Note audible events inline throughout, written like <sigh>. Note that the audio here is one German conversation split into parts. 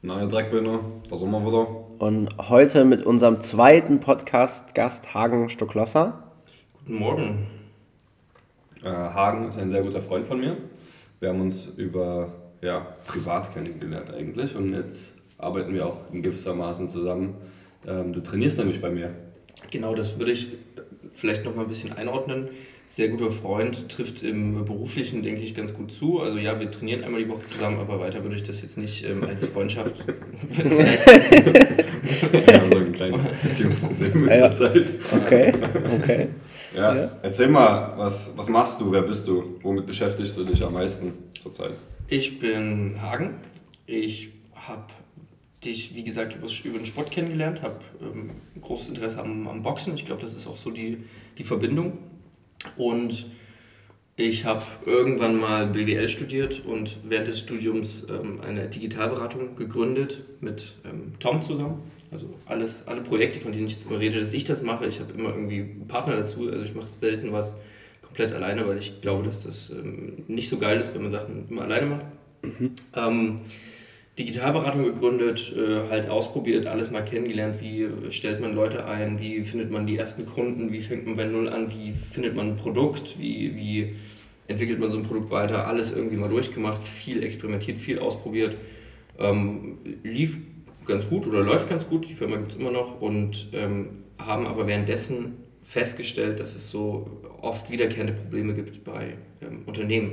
Neue Dreckbinde, da sind wir wieder. Und heute mit unserem zweiten Podcast-Gast Hagen Stocklosser. Guten Morgen. Äh, Hagen ist ein sehr guter Freund von mir. Wir haben uns über ja, privat kennengelernt eigentlich und jetzt arbeiten wir auch in gewissermaßen zusammen. Ähm, du trainierst nämlich bei mir. Genau, das würde ich vielleicht noch mal ein bisschen einordnen. Sehr guter Freund, trifft im Beruflichen, denke ich, ganz gut zu. Also ja, wir trainieren einmal die Woche zusammen, aber weiter würde ich das jetzt nicht ähm, als Freundschaft <laughs> Wir haben so ein kleines Beziehungsproblem mit Ja. zur Zeit. Okay, okay. Ja. Ja. Erzähl mal, was, was machst du, wer bist du, womit beschäftigst du dich am meisten zurzeit? Ich bin Hagen. Ich habe dich, wie gesagt, über, über den Sport kennengelernt, habe ähm, großes Interesse am, am Boxen. Ich glaube, das ist auch so die, die Verbindung. Und ich habe irgendwann mal BWL studiert und während des Studiums ähm, eine Digitalberatung gegründet mit ähm, Tom zusammen. Also alles, alle Projekte, von denen ich jetzt immer rede, dass ich das mache. Ich habe immer irgendwie einen Partner dazu. Also ich mache selten was komplett alleine, weil ich glaube, dass das ähm, nicht so geil ist, wenn man Sachen immer alleine macht. Ähm, Digitalberatung gegründet, äh, halt ausprobiert, alles mal kennengelernt, wie stellt man Leute ein, wie findet man die ersten Kunden, wie fängt man bei Null an, wie findet man ein Produkt, wie, wie entwickelt man so ein Produkt weiter, alles irgendwie mal durchgemacht, viel experimentiert, viel ausprobiert. Ähm, lief ganz gut oder läuft ganz gut, die Firma gibt es immer noch und ähm, haben aber währenddessen festgestellt, dass es so oft wiederkehrende Probleme gibt bei ähm, Unternehmen.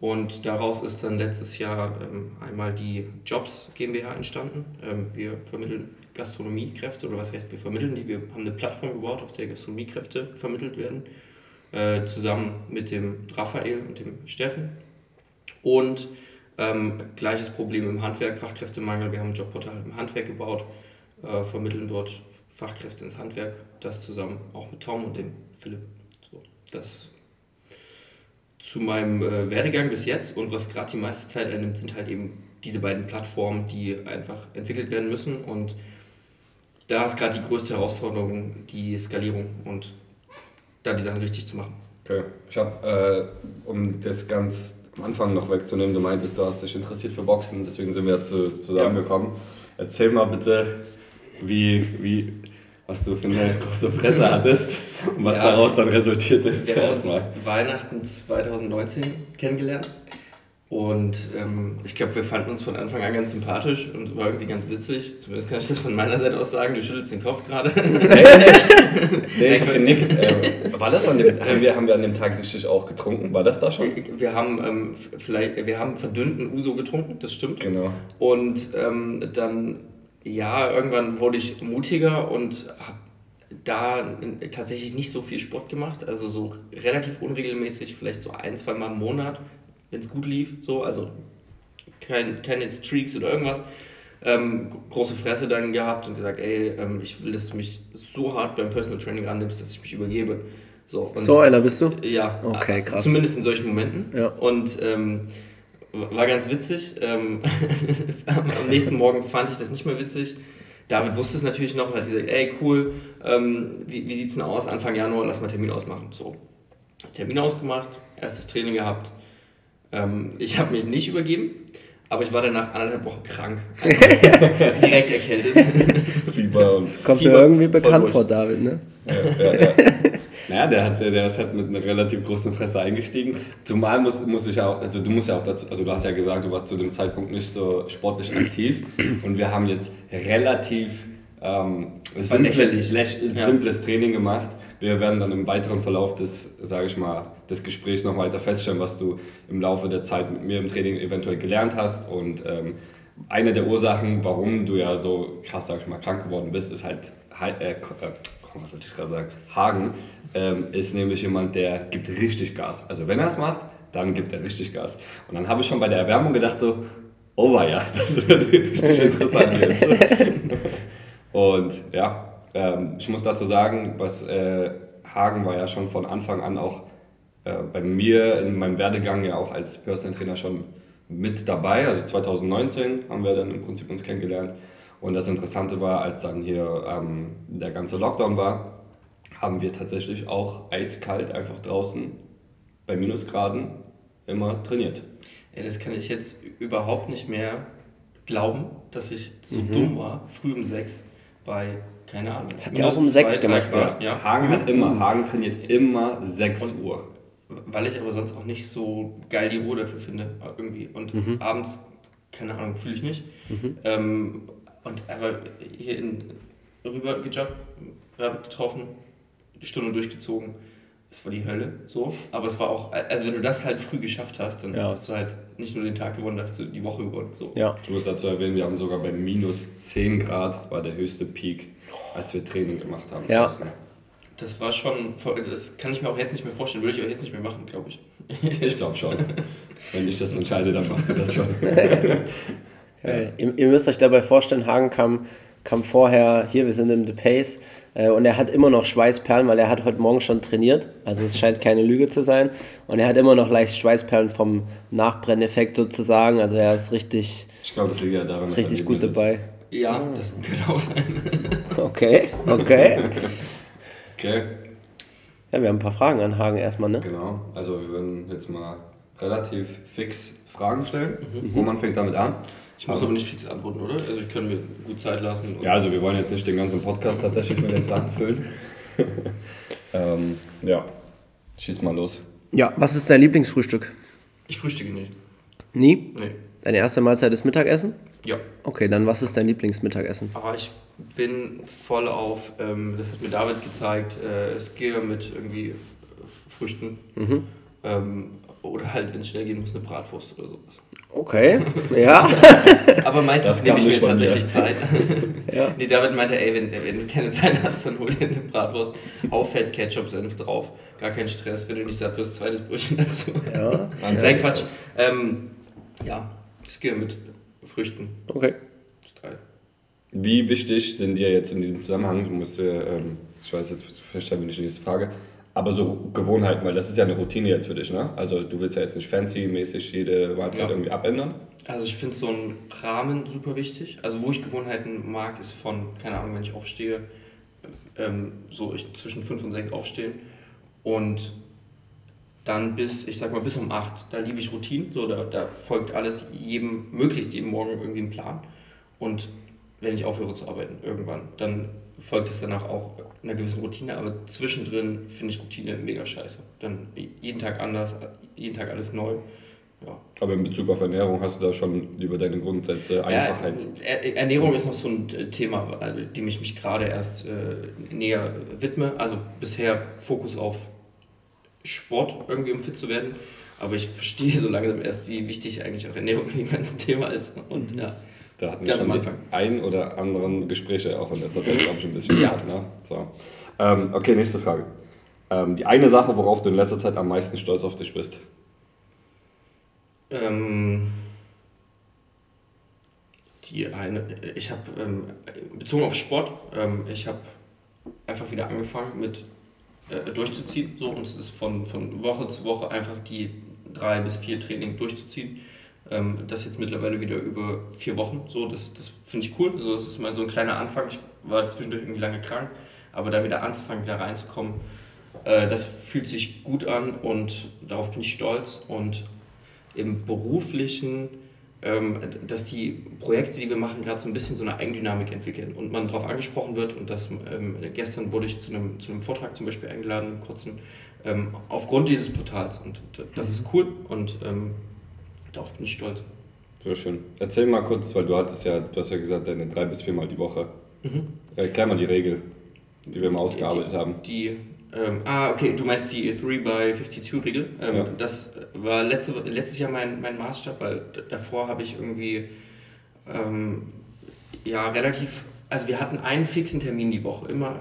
Und daraus ist dann letztes Jahr ähm, einmal die Jobs GmbH entstanden. Ähm, wir vermitteln Gastronomiekräfte, oder was heißt wir vermitteln die? Wir haben eine Plattform gebaut, auf der Gastronomiekräfte vermittelt werden, äh, zusammen mit dem Raphael und dem Steffen. Und ähm, gleiches Problem im Handwerk, Fachkräftemangel. Wir haben ein Jobportal im Handwerk gebaut, äh, vermitteln dort Fachkräfte ins Handwerk. Das zusammen auch mit Tom und dem Philipp. So, das zu meinem äh, Werdegang bis jetzt und was gerade die meiste Zeit einnimmt, sind halt eben diese beiden Plattformen, die einfach entwickelt werden müssen. Und da ist gerade die größte Herausforderung die Skalierung und da die Sachen richtig zu machen. Okay, ich habe, äh, um das ganz am Anfang noch wegzunehmen, du meintest, du hast dich interessiert für Boxen, deswegen sind wir zu, zusammengekommen. Erzähl mal bitte, wie, wie, was du für eine große Fresse hattest <laughs> und was Ja. daraus dann resultiert ist. Wir haben uns. Weihnachten 2019 kennengelernt. Und ähm, ich glaube, wir fanden uns von Anfang an ganz sympathisch und war irgendwie ganz witzig. Zumindest kann ich das von meiner Seite aus sagen. Du schüttelst den Kopf gerade. <laughs> Nee, ich <laughs> hab genickt. Ähm, war das an dem, haben, wir, haben wir an dem Tag richtig auch getrunken? War das da schon? Wir haben ähm, vielleicht, wir haben verdünnten Uso getrunken, das stimmt. Genau. Und ähm, dann, ja, irgendwann wurde ich mutiger und habe da tatsächlich nicht so viel Sport gemacht. Also so relativ unregelmäßig, vielleicht so ein, zwei Mal im Monat, wenn es gut lief. So, also kein, keine Streaks oder irgendwas. Ähm, große Fresse dann gehabt und gesagt, ey, ähm, ich will, dass du mich so hart beim Personal Training annimmst, dass ich mich übergebe. So, So einer bist du? ja, Okay, äh, krass. Zumindest in solchen Momenten. Ja. Und ähm, war ganz witzig. Ähm, <laughs> am nächsten Morgen fand ich das nicht mehr witzig. David wusste es natürlich noch und hat gesagt, ey cool, ähm, wie, wie sieht's denn aus? Anfang Januar, lass mal Termin ausmachen. So, Termin ausgemacht, erstes Training gehabt. Ähm, ich habe mich nicht übergeben, aber ich war danach anderthalb Wochen krank. Einfach <laughs> direkt erkältet. Fieber und. Kommt Fieber, mir irgendwie bekannt vor, David, ne? Ja, ja, ja. Naja, der, hat, der ist halt mit einer relativ großen Fresse eingestiegen. Zumal muss, muss ich auch, also du musst ja auch dazu, also du hast ja gesagt, du warst zu dem Zeitpunkt nicht so sportlich aktiv und wir haben jetzt relativ ähm, war simples, Ja. simples Training gemacht. Wir werden dann im weiteren Verlauf des, sage ich mal, des Gesprächs noch weiter feststellen, was du im Laufe der Zeit mit mir im Training eventuell gelernt hast und ähm, eine der Ursachen, warum du ja so krass, sag ich mal, krank geworden bist, ist halt, äh, äh, Konrad wollte ich gerade sagen, Hagen ähm, ist nämlich jemand, der gibt richtig Gas. Also wenn er es macht, dann gibt er richtig Gas. Und dann habe ich schon bei der Erwärmung gedacht so, oh ja, <laughs> das wird richtig interessant jetzt. <laughs> Und ja, ähm, ich muss dazu sagen, was äh, Hagen war ja schon von Anfang an auch äh, bei mir in meinem Werdegang ja auch als Personal Trainer schon mit dabei. Also 2019 haben wir dann im Prinzip uns kennengelernt. Und das Interessante war, als dann hier ähm, der ganze Lockdown war, haben wir tatsächlich auch eiskalt einfach draußen bei Minusgraden immer trainiert. Ja, das kann ich jetzt überhaupt nicht mehr glauben, dass ich so Mhm. dumm war, früh um sechs bei, keine Ahnung. Das habt ihr auch um sechs gemacht, Grad, ja. Hagen hat immer, Hagen trainiert immer 6 Und- Uhr. Weil ich aber sonst auch nicht so geil die Ruhe dafür finde, irgendwie. Und Mhm. abends, keine Ahnung, fühle ich nicht. Ähm, und aber hier in, rüber gejoggt, Rabbit getroffen, die Stunde durchgezogen. Es war die Hölle, so. Aber es war auch, also wenn du das halt früh geschafft hast, dann Ja. hast du halt nicht nur den Tag gewonnen, hast du die Woche gewonnen. So. Ja. Ich muss dazu erwähnen, wir haben sogar bei minus 10 Grad war der höchste Peak, als wir Training gemacht haben. Ja. draußen. Das war schon, also das kann ich mir auch jetzt nicht mehr vorstellen, würde ich auch jetzt nicht mehr machen, glaube ich. <laughs> Ich glaube schon. Wenn ich das entscheide, dann machst du das schon. <laughs> Äh, ihr, ihr müsst euch dabei vorstellen, Hagen kam, kam vorher, hier, wir sind im The Pace, und er hat immer noch Schweißperlen, weil er hat heute Morgen schon trainiert. Also es scheint keine Lüge zu sein. Und er hat immer noch leicht Schweißperlen vom Nachbrenneffekt sozusagen. Also er ist richtig, Ich glaube, das liegt ja daran, richtig gut dabei. Ja, das kann auch sein. <laughs> Okay, okay. Okay, Ja, wir haben ein paar Fragen an Hagen erstmal, ne? genau. Also wir würden jetzt mal relativ fix Fragen stellen. Mhm. Roman fängt damit an. Ich muss aber nicht fix antworten, oder? Also ich kann mir gut Zeit lassen. und- Ja, also wir wollen jetzt nicht den ganzen Podcast tatsächlich mit den Fragen füllen. <laughs> ähm, ja, schieß mal los. Ja, was ist dein Lieblingsfrühstück? Ich frühstücke nicht. Nie? Nee. Deine erste Mahlzeit ist Mittagessen? Ja. Okay, dann was ist dein Lieblingsmittagessen? Aber ich bin voll auf, ähm, das hat mir David gezeigt, äh, Skier mit irgendwie Früchten. Mhm. Ähm, oder halt, wenn es schnell gehen muss, eine Bratwurst oder sowas. Okay, ja. <laughs> Aber meistens nehme ich mir von dir. tatsächlich Zeit. <laughs> Ja. Nee, David meinte, ey, wenn, wenn du keine Zeit hast, dann hol dir eine Bratwurst. Auf Fett, Ketchup, Senf drauf. Gar kein Stress, wenn du nicht satt wirst, zweites Brötchen dazu. ja. <laughs> Nein, Quatsch. Ähm, ja, Skier mit Früchten. Okay. Ist geil. Wie wichtig sind dir jetzt in diesem Zusammenhang, du musst dir, ähm, ich weiß jetzt, vielleicht stellen wir nicht die nächste Frage, aber so Gewohnheiten, weil das ist ja eine Routine jetzt für dich, ne? Also du willst ja jetzt nicht fancy-mäßig jede Mahlzeit Ja. irgendwie abändern. Also ich finde so einen Rahmen super wichtig. Also wo ich Gewohnheiten mag, ist von, keine Ahnung, wenn ich aufstehe, ähm, so ich zwischen 5 und 6 aufstehen und dann bis, ich sag mal, bis um 8, da liebe ich Routinen, so da, da folgt alles jedem, möglichst jedem Morgen irgendwie ein Plan und wenn ich aufhöre zu arbeiten irgendwann, dann folgt es danach auch einer gewissen Routine, aber zwischendrin finde ich Routine mega scheiße. Dann jeden Tag anders, jeden Tag alles neu. Ja, Aber in Bezug auf Ernährung hast du da schon über deine Grundsätze Einfachheit. ja, Er- Ernährung ist noch so ein äh, Thema, also, dem ich mich gerade erst äh, näher widme. Also bisher Fokus auf Sport irgendwie, um fit zu werden. Aber ich verstehe so langsam erst, wie wichtig eigentlich auch Ernährung in dem ganzen Thema ist. Und ja, Da hatten wir Ganz schon am die Anfang. ein oder anderen Gespräche auch in letzter Zeit, glaube ich, ein bisschen gehabt. Ne? So. Ähm, okay, nächste Frage. Ähm, die eine Sache, worauf du in letzter Zeit am meisten stolz auf dich bist. ähm, die eine, ich habe ähm, bezogen auf Sport, ähm, ich habe einfach wieder angefangen mit äh, durchzuziehen. So, und es ist von, von Woche zu Woche einfach die drei bis vier Training durchzuziehen. Ähm, das jetzt mittlerweile wieder über vier Wochen. So, das, das finde ich cool. Also, das ist mal so ein kleiner Anfang. Ich war zwischendurch irgendwie lange krank, aber da wieder anzufangen, wieder reinzukommen, äh, das fühlt sich gut an und darauf bin ich stolz. Und im beruflichen, ähm, dass die Projekte, die wir machen, gerade so ein bisschen so eine Eigendynamik entwickeln und man darauf angesprochen wird. Und das, ähm, gestern wurde ich zu einem, zu einem Vortrag zum Beispiel eingeladen, kurzen, ähm, aufgrund dieses Portals. Und das ist cool und ähm, darauf bin ich stolz. Sehr schön. Erzähl mal kurz, weil du hattest ja, du hast ja gesagt, deine drei bis viermal die Woche. Mhm. Erklär mal die Regel, die wir mal ausgearbeitet haben. Die, ähm, ah, okay, du meinst die 3 by 52 Regel. Ähm, Ja. Das war letzte, letztes Jahr mein, mein Maßstab, weil davor habe ich irgendwie ähm, ja relativ, also wir hatten einen fixen Termin die Woche, immer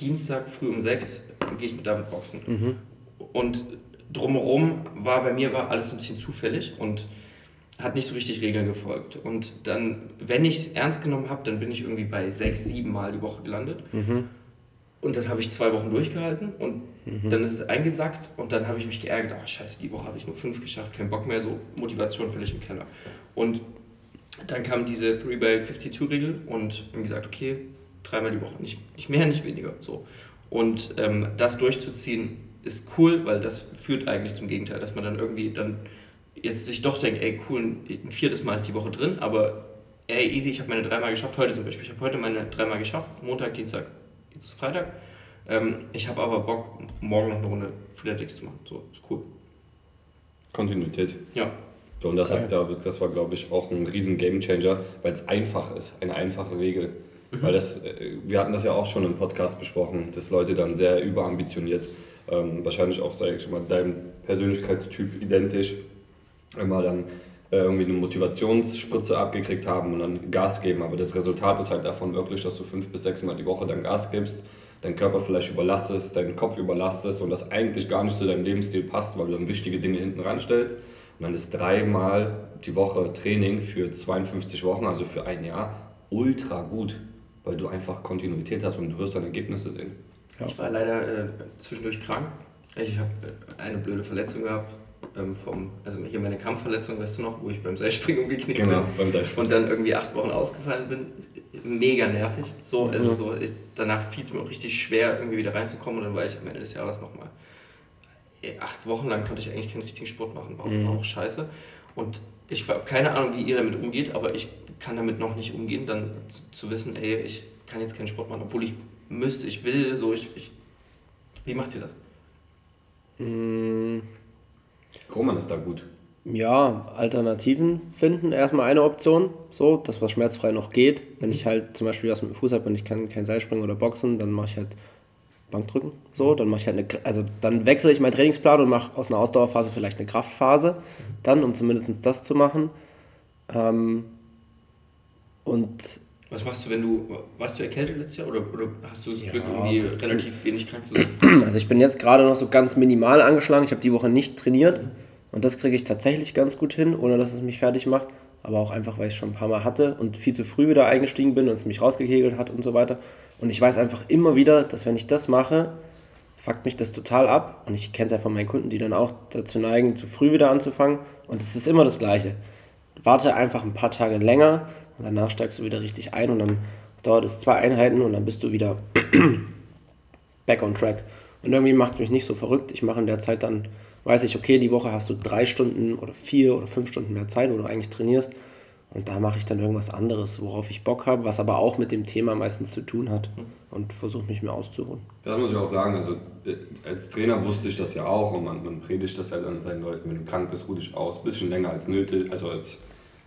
Dienstag früh um 6 gehe ich mit David boxen. Mhm. Und drumherum war bei mir war alles ein bisschen zufällig und hat nicht so richtig Regeln gefolgt. Und dann, wenn ich es ernst genommen habe, dann bin ich irgendwie bei sechs, sieben Mal die Woche gelandet. Mhm. Und das habe ich zwei Wochen durchgehalten und dann ist es eingesackt und dann habe ich mich geärgert, ach scheiße, die Woche habe ich nur fünf geschafft, kein Bock mehr, so Motivation völlig im Keller. Und dann kam diese 3 by 52 Regel und haben gesagt, okay, dreimal die Woche, nicht, nicht mehr, nicht weniger. So. Und ähm, das durchzuziehen ist cool, weil das führt eigentlich zum Gegenteil, dass man dann irgendwie dann jetzt sich doch denkt, ey cool, ein viertes Mal ist die Woche drin, aber ey, easy, ich habe meine dreimal geschafft, heute zum Beispiel. Ich habe heute meine dreimal geschafft, Montag, Dienstag, jetzt ist Freitag. Ähm, ich habe aber Bock, morgen noch eine Runde Freeletics zu machen. So, ist cool. Kontinuität. Ja. So, und das, hat, das war, glaube ich, auch ein riesen Gamechanger, weil es einfach ist, eine einfache Regel. Mhm. Weil das, äh, wir hatten das ja auch schon im Podcast besprochen, dass Leute dann sehr überambitioniert, ähm, wahrscheinlich auch, sage ich schon mal, deinem Persönlichkeitstyp identisch, immer dann äh, irgendwie eine Motivationsspritze abgekriegt haben und dann Gas geben. Aber das Resultat ist halt davon wirklich, dass du fünf bis sechs Mal die Woche dann Gas gibst, deinen Körper vielleicht überlastest, deinen Kopf überlastest und das eigentlich gar nicht zu deinem Lebensstil passt, weil du dann wichtige Dinge hinten ranstellst und dann ist dreimal die Woche Training für 52 Wochen, also für ein Jahr, ultra gut, weil du einfach Kontinuität hast und du wirst dann Ergebnisse sehen. Ja. Ich war leider äh, zwischendurch krank. Ich habe äh, eine blöde Verletzung gehabt. Ähm, vom, also hier meine Kampfverletzung, weißt du noch, wo ich beim Seilspringen umgeknickt genau, bin. Beim Seilspringen. Und dann irgendwie acht Wochen ausgefallen bin. Mega nervig. So, also so, ich, danach fiel es mir auch richtig schwer, irgendwie wieder reinzukommen. Und dann war ich am Ende des Jahres nochmal acht Wochen lang konnte ich eigentlich keinen richtigen Sport machen, war mhm. auch scheiße. Und ich habe keine Ahnung, wie ihr damit umgeht, aber ich kann damit noch nicht umgehen, dann zu, zu, wissen, ey, ich kann jetzt keinen Sport machen, obwohl ich müsste, ich will, so, ich, ich wie macht ihr das? Mhm. Roman ist da gut. Ja, Alternativen finden, erstmal eine Option, so, das was schmerzfrei noch geht. Wenn ich halt zum Beispiel was mit dem Fuß habe und ich kann kein Seilspringen oder Boxen, dann mache ich halt Bankdrücken. So, dann mache ich halt eine, also dann wechsle ich meinen Trainingsplan und mache aus einer Ausdauerphase vielleicht eine Kraftphase, dann, um zumindest das zu machen. Ähm, und was machst du, wenn du, warst du erkältet letztes Jahr oder, oder hast du das ja, Glück, irgendwie relativ wenig krank zu sein? <clears throat> Also ich bin jetzt gerade noch so ganz minimal angeschlagen, ich habe die Woche nicht trainiert und das kriege ich tatsächlich ganz gut hin, ohne dass es mich fertig macht, aber auch einfach, weil ich es schon ein paar Mal hatte und viel zu früh wieder eingestiegen bin und es mich rausgekegelt hat und so weiter. Und ich weiß einfach immer wieder, dass wenn ich das mache, fuckt mich das total ab. Und ich kenne es ja von meinen Kunden, die dann auch dazu neigen, zu früh wieder anzufangen. Und es ist immer das Gleiche. Warte einfach ein paar Tage länger und danach steigst du wieder richtig ein und dann dauert es zwei Einheiten und dann bist du wieder <clears throat> back on track. Und irgendwie macht es mich nicht so verrückt. Ich mache in der Zeit dann, weiß ich, okay, die Woche hast du drei Stunden oder vier oder fünf Stunden mehr Zeit, wo du eigentlich trainierst. Und da mache ich dann irgendwas anderes, worauf ich Bock habe, was aber auch mit dem Thema meistens zu tun hat und versuche mich mir auszuruhen. Das muss ich auch sagen, also äh, als Trainer wusste ich das ja auch und man, man predigt das ja dann seinen Leuten, wenn du krank bist, ruh dich aus, bisschen länger als nötig, also als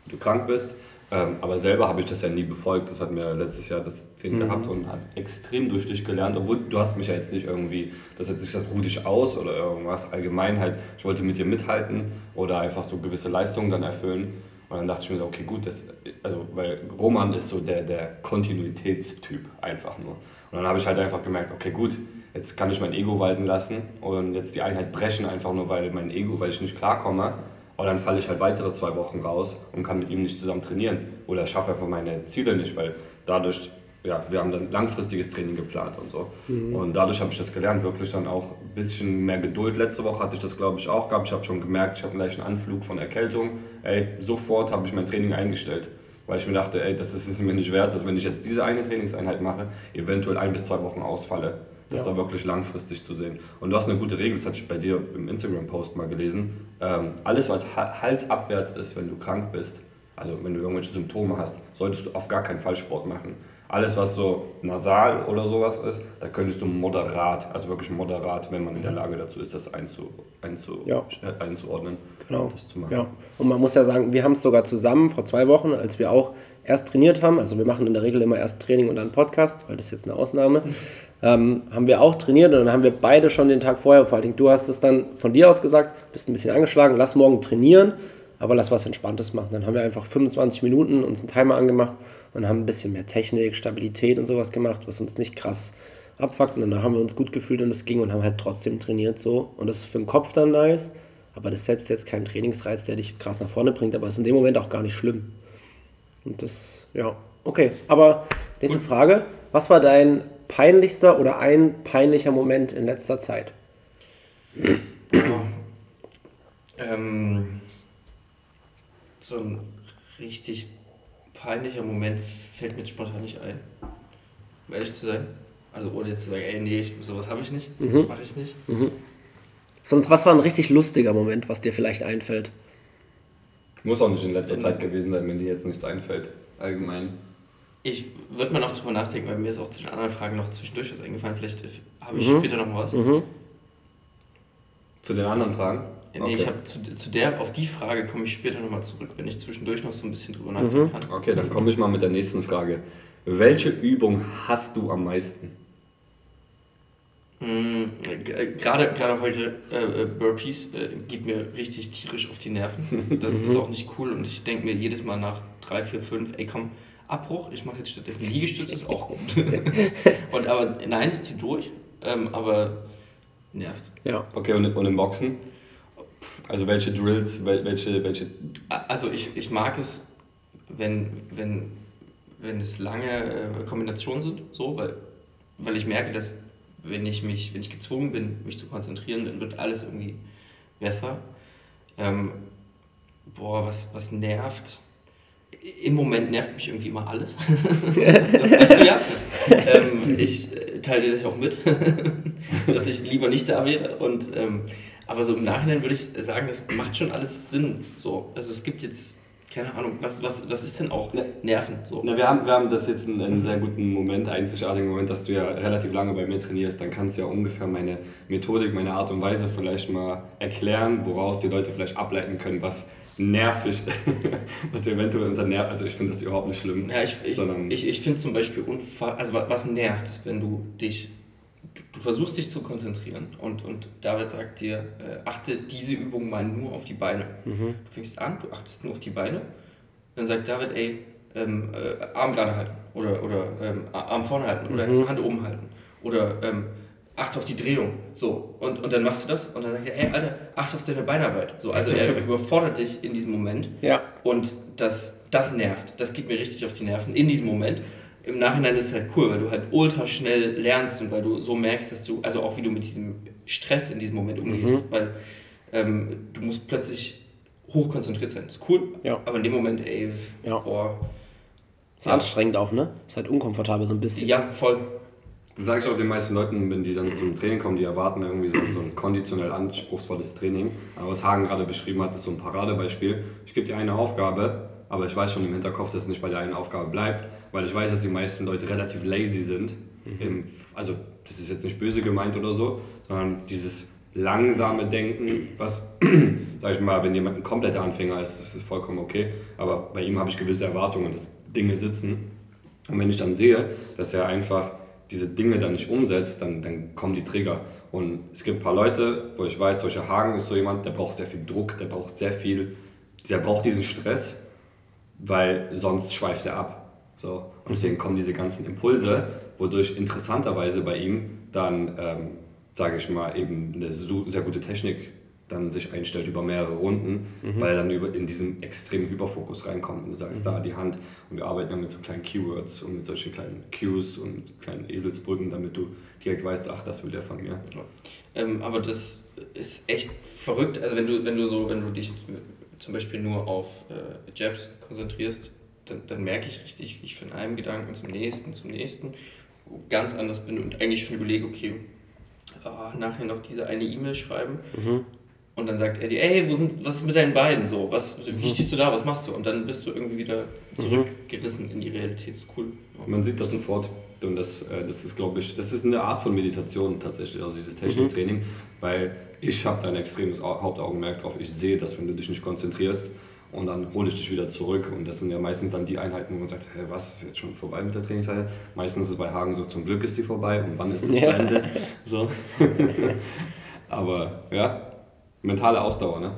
du krank bist. Ähm, aber selber habe ich das ja nie befolgt. Das hat mir letztes Jahr das Ding mhm. gehabt und hat extrem durch dich gelernt. Obwohl du hast mich ja jetzt nicht irgendwie, das hat sich das ruh dich aus oder irgendwas. Allgemein halt, ich wollte mit dir mithalten oder einfach so gewisse Leistungen dann erfüllen. Und dann dachte ich mir so, okay, gut, das, also, weil Roman ist so der, der Kontinuitätstyp einfach nur. Und dann habe ich halt einfach gemerkt, okay, gut, jetzt kann ich mein Ego walten lassen und jetzt die Einheit brechen, einfach nur weil mein Ego, weil ich nicht klarkomme. Aber dann falle ich halt weitere zwei Wochen raus und kann mit ihm nicht zusammen trainieren. Oder schaffe einfach meine Ziele nicht, weil dadurch ja, wir haben dann langfristiges Training geplant und so. Mhm. Und dadurch habe ich das gelernt, wirklich dann auch ein bisschen mehr Geduld. Letzte Woche hatte ich das, glaube ich, auch gehabt. Ich habe schon gemerkt, ich habe gleich einen Anflug von Erkältung. Ey, sofort habe ich mein Training eingestellt. Weil ich mir dachte, ey, das ist es mir nicht wert, dass wenn ich jetzt diese eine Trainingseinheit mache, eventuell ein bis zwei Wochen ausfalle. Das ja. da wirklich langfristig zu sehen. Und du hast eine gute Regel, das hatte ich bei dir im Instagram-Post mal gelesen. Ähm, alles, was halsabwärts ist, wenn du krank bist, also wenn du irgendwelche Symptome hast, solltest du auf gar keinen Fall Sport machen. Alles, was so nasal oder sowas ist, da könntest du moderat, also wirklich moderat, wenn man in der Lage dazu ist, das einzu, einzu, ja. einzuordnen. Genau. Das zu machen. Ja. Und man muss ja sagen, wir haben es sogar zusammen vor zwei Wochen, als wir auch erst trainiert haben, also wir machen in der Regel immer erst Training und dann Podcast, weil das ist jetzt eine Ausnahme, ähm, haben wir auch trainiert und dann haben wir beide schon den Tag vorher, vor allem du hast es dann von dir aus gesagt, bist ein bisschen angeschlagen, lass morgen trainieren aber lass was Entspanntes machen. Dann haben wir einfach 25 Minuten uns einen Timer angemacht und haben ein bisschen mehr Technik, Stabilität und sowas gemacht, was uns nicht krass abfuckt. Und danach haben wir uns gut gefühlt und es ging und haben halt trotzdem trainiert so. Und das ist für den Kopf dann nice, aber das setzt jetzt keinen Trainingsreiz, der dich krass nach vorne bringt, aber es ist in dem Moment auch gar nicht schlimm. Und das, ja, okay. Aber nächste Frage. Was war dein peinlichster oder ein peinlicher Moment in letzter Zeit? Ja. Ähm, so ein richtig peinlicher Moment fällt mir spontan nicht ein. Um ehrlich zu sein. Also ohne jetzt zu sagen, ey, nee, ich, sowas habe ich nicht, mhm. mache ich nicht. Mhm. Sonst, was war ein richtig lustiger Moment, was dir vielleicht einfällt? Muss auch nicht in letzter Zeit gewesen sein, wenn dir jetzt nichts einfällt. allgemein? Ich würde mal noch drüber nachdenken, weil mir ist auch zu den anderen Fragen noch zwischendurch was eingefallen. Vielleicht habe ich mhm. später noch was. Mhm. Zu den anderen Fragen? Nee, okay. ich habe zu, zu der, auf die Frage komme ich später nochmal zurück, wenn ich zwischendurch noch so ein bisschen drüber nachdenken mhm. kann. Okay, dann komme ich mal mit der nächsten Frage. Welche Übung hast du am meisten? Mm, gerade, gerade heute äh, äh, Burpees äh, geht mir richtig tierisch auf die Nerven. Das ist mhm. auch nicht cool und ich denke mir jedes Mal nach 3, 4, 5, ey komm, Abbruch, ich mache jetzt stattdessen Liegestütze, ist auch gut. <laughs> und aber nein, ich ziehe durch, ähm, aber nervt. Ja. Okay, und, und im Boxen? Also welche Drills, welche, welche? Also ich, ich mag es, wenn, wenn, wenn es lange äh, Kombinationen sind, so, weil, weil ich merke, dass wenn ich mich, wenn ich gezwungen bin, mich zu konzentrieren, dann wird alles irgendwie besser. Ähm, boah, was, was nervt? Im Moment nervt mich irgendwie immer alles. <laughs> das, das weißt du ja. ähm, ich äh, teile dir das auch mit, <laughs> dass ich lieber nicht da wäre. Und, ähm, aber so im Nachhinein würde ich sagen, das macht schon alles Sinn. So. Also es gibt jetzt keine Ahnung, was, was, was ist denn auch Nerven? So? Na, wir, haben, wir haben das jetzt einen, einen sehr guten Moment, einzigartigen Moment, dass du ja relativ lange bei mir trainierst. Dann kannst du ja ungefähr meine Methodik, meine Art und Weise vielleicht mal erklären, woraus die Leute vielleicht ableiten können, was nervig, <laughs> was eventuell unter Nerv, also ich finde das überhaupt nicht schlimm. Ja, ich, ich, ich, ich finde zum Beispiel, also was nervt, ist, wenn du dich du versuchst dich zu konzentrieren und, und David sagt dir, äh, achte diese Übung mal nur auf die Beine. Mhm. Du fängst an, du achtest nur auf die Beine. Dann sagt David, ey, ähm, äh, Arm gerade halten oder, oder ähm, Arm vorne halten oder mhm. Hand oben halten oder ähm, achte auf die Drehung. So, und, und dann machst du das und dann sagt er, ey, Alter, achte auf deine Beinarbeit. So, also er <laughs> überfordert dich in diesem Moment ja. und das, das nervt. Das geht mir richtig auf die Nerven in diesem Moment im Nachhinein ist es halt cool, weil du halt ultra schnell lernst und weil du so merkst, dass du, also auch wie du mit diesem Stress in diesem Moment umgehst, mhm. weil ähm, du musst plötzlich hochkonzentriert sein. Das ist cool, ja. aber in dem Moment, ey, ja. boah. Ist ja. anstrengend auch, ne? Ist halt unkomfortabel so ein bisschen. Ja, voll. Das sage ich auch den meisten Leuten, wenn die dann zum Training kommen, die erwarten irgendwie so, so ein konditionell anspruchsvolles Training. Aber was Hagen gerade beschrieben hat, ist so ein Paradebeispiel. Ich gebe dir eine Aufgabe, aber ich weiß schon im Hinterkopf, dass es nicht bei der einen Aufgabe bleibt, weil ich weiß, dass die meisten Leute relativ lazy sind. Mhm. Also, das ist jetzt nicht böse gemeint oder so, sondern dieses langsame Denken, was, <clears throat> sag ich mal, wenn jemand ein kompletter Anfänger ist, ist vollkommen okay, aber bei ihm habe ich gewisse Erwartungen, dass Dinge sitzen. Und wenn ich dann sehe, dass er einfach diese Dinge dann nicht umsetzt, dann, dann kommen die Trigger. Und es gibt ein paar Leute, wo ich weiß, solcher Hagen ist so jemand, der braucht sehr viel Druck, der braucht sehr viel, der braucht diesen Stress weil sonst schweift er ab. So. Und deswegen kommen diese ganzen Impulse, wodurch interessanterweise bei ihm dann, ähm, sage ich mal, eben eine sehr gute Technik dann sich einstellt über mehrere Runden, mhm. weil er dann über, in diesen extremen Hyperfokus reinkommt und du sagst, mhm. da die Hand und wir arbeiten dann mit so kleinen Keywords und mit solchen kleinen Cues und kleinen Eselsbrücken, damit du direkt weißt, ach, das will der von mir. Ähm, aber das ist echt verrückt, also wenn du, wenn du so, wenn du dich zum Beispiel nur auf äh, Jabs konzentrierst, dann, dann merke ich richtig, wie ich von einem Gedanken zum nächsten, zum nächsten ganz anders bin und eigentlich schon überlege, okay, oh, nachher noch diese eine E-Mail schreiben. Mhm. Und dann sagt er dir, ey, wo sind, was ist mit deinen Beinen? So, was, wie mhm. stehst du da, was machst du? Und dann bist du irgendwie wieder mhm. zurückgerissen in die Realität. Das ist cool. Man sieht das sofort. Und das, äh, das ist, glaube ich, das ist eine Art von Meditation tatsächlich, also dieses Techniktraining, mhm. weil ich habe da ein extremes Hauptaugenmerk drauf. Ich sehe das, wenn du dich nicht konzentrierst und dann hole ich dich wieder zurück. Und das sind ja meistens dann die Einheiten, wo man sagt, hey, was ist jetzt schon vorbei mit der Trainingszeit? Meistens ist es bei Hagen so, zum Glück ist sie vorbei und wann ist es ja. zu Ende? So. <laughs> Aber ja, mentale Ausdauer, ne?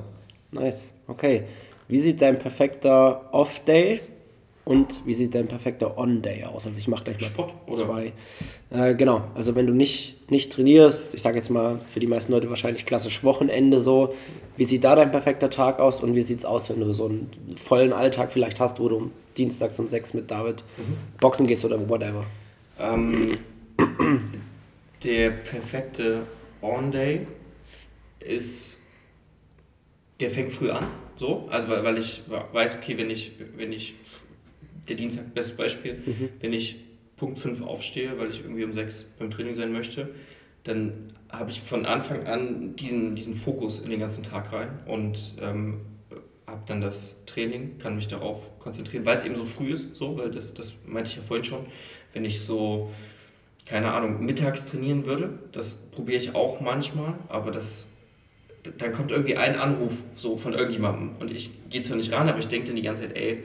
Nice, okay. Wie sieht dein perfekter Off-Day und wie sieht dein perfekter On-Day aus? Also ich mache gleich mal Sport, zwei. Äh, genau, also wenn du nicht, nicht trainierst, ich sage jetzt mal für die meisten Leute wahrscheinlich klassisch Wochenende so, wie sieht da dein perfekter Tag aus und wie sieht es aus, wenn du so einen vollen Alltag vielleicht hast, wo du um dienstags um sechs mit David mhm. boxen gehst oder whatever? Ähm, der perfekte On-Day ist, der fängt früh an, so, also weil, weil ich weiß, okay, wenn ich, wenn ich der Dienstag, bestes Beispiel, mhm. wenn ich Punkt 5 aufstehe, weil ich irgendwie um 6 beim Training sein möchte, dann habe ich von Anfang an diesen, diesen Fokus in den ganzen Tag rein und ähm, habe dann das Training, kann mich darauf konzentrieren, weil es eben so früh ist, so, weil das, das meinte ich ja vorhin schon, wenn ich so, keine Ahnung, mittags trainieren würde, das probiere ich auch manchmal, aber das, dann kommt irgendwie ein Anruf so von irgendjemandem und ich gehe zwar nicht ran, aber ich denke dann die ganze Zeit, ey,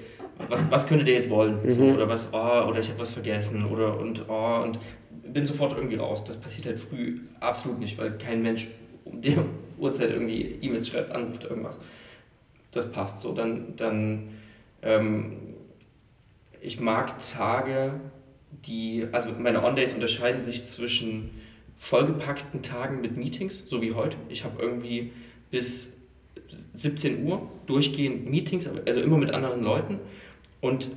was, was könnte der jetzt wollen? Mhm. So, oder was, oh, oder ich habe was vergessen oder und oh, und bin sofort irgendwie raus. Das passiert halt früh absolut nicht, weil kein Mensch um die <laughs> Uhrzeit irgendwie E-Mails schreibt, anruft, irgendwas. Das passt so. Dann, dann ähm, ich mag Tage, die, also meine On-Days unterscheiden sich zwischen vollgepackten Tagen mit Meetings, so wie heute. Ich habe irgendwie bis 17 Uhr durchgehend Meetings, also immer mit anderen Leuten und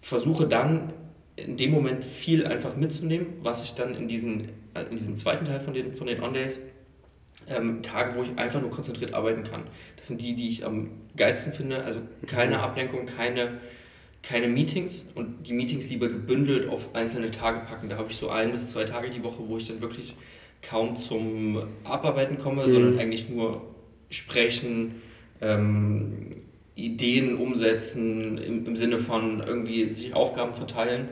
versuche dann in dem Moment viel einfach mitzunehmen, was ich dann in, diesen, in diesem zweiten Teil von den, von den On-Days, ähm, Tage, wo ich einfach nur konzentriert arbeiten kann. Das sind die, die ich am geilsten finde. Also keine mhm. Ablenkung, keine, keine Meetings und die Meetings lieber gebündelt auf einzelne Tage packen. Da habe ich so ein bis zwei Tage die Woche, wo ich dann wirklich kaum zum Abarbeiten komme, mhm. sondern eigentlich nur sprechen, ähm, Ideen umsetzen, im, im Sinne von irgendwie sich Aufgaben verteilen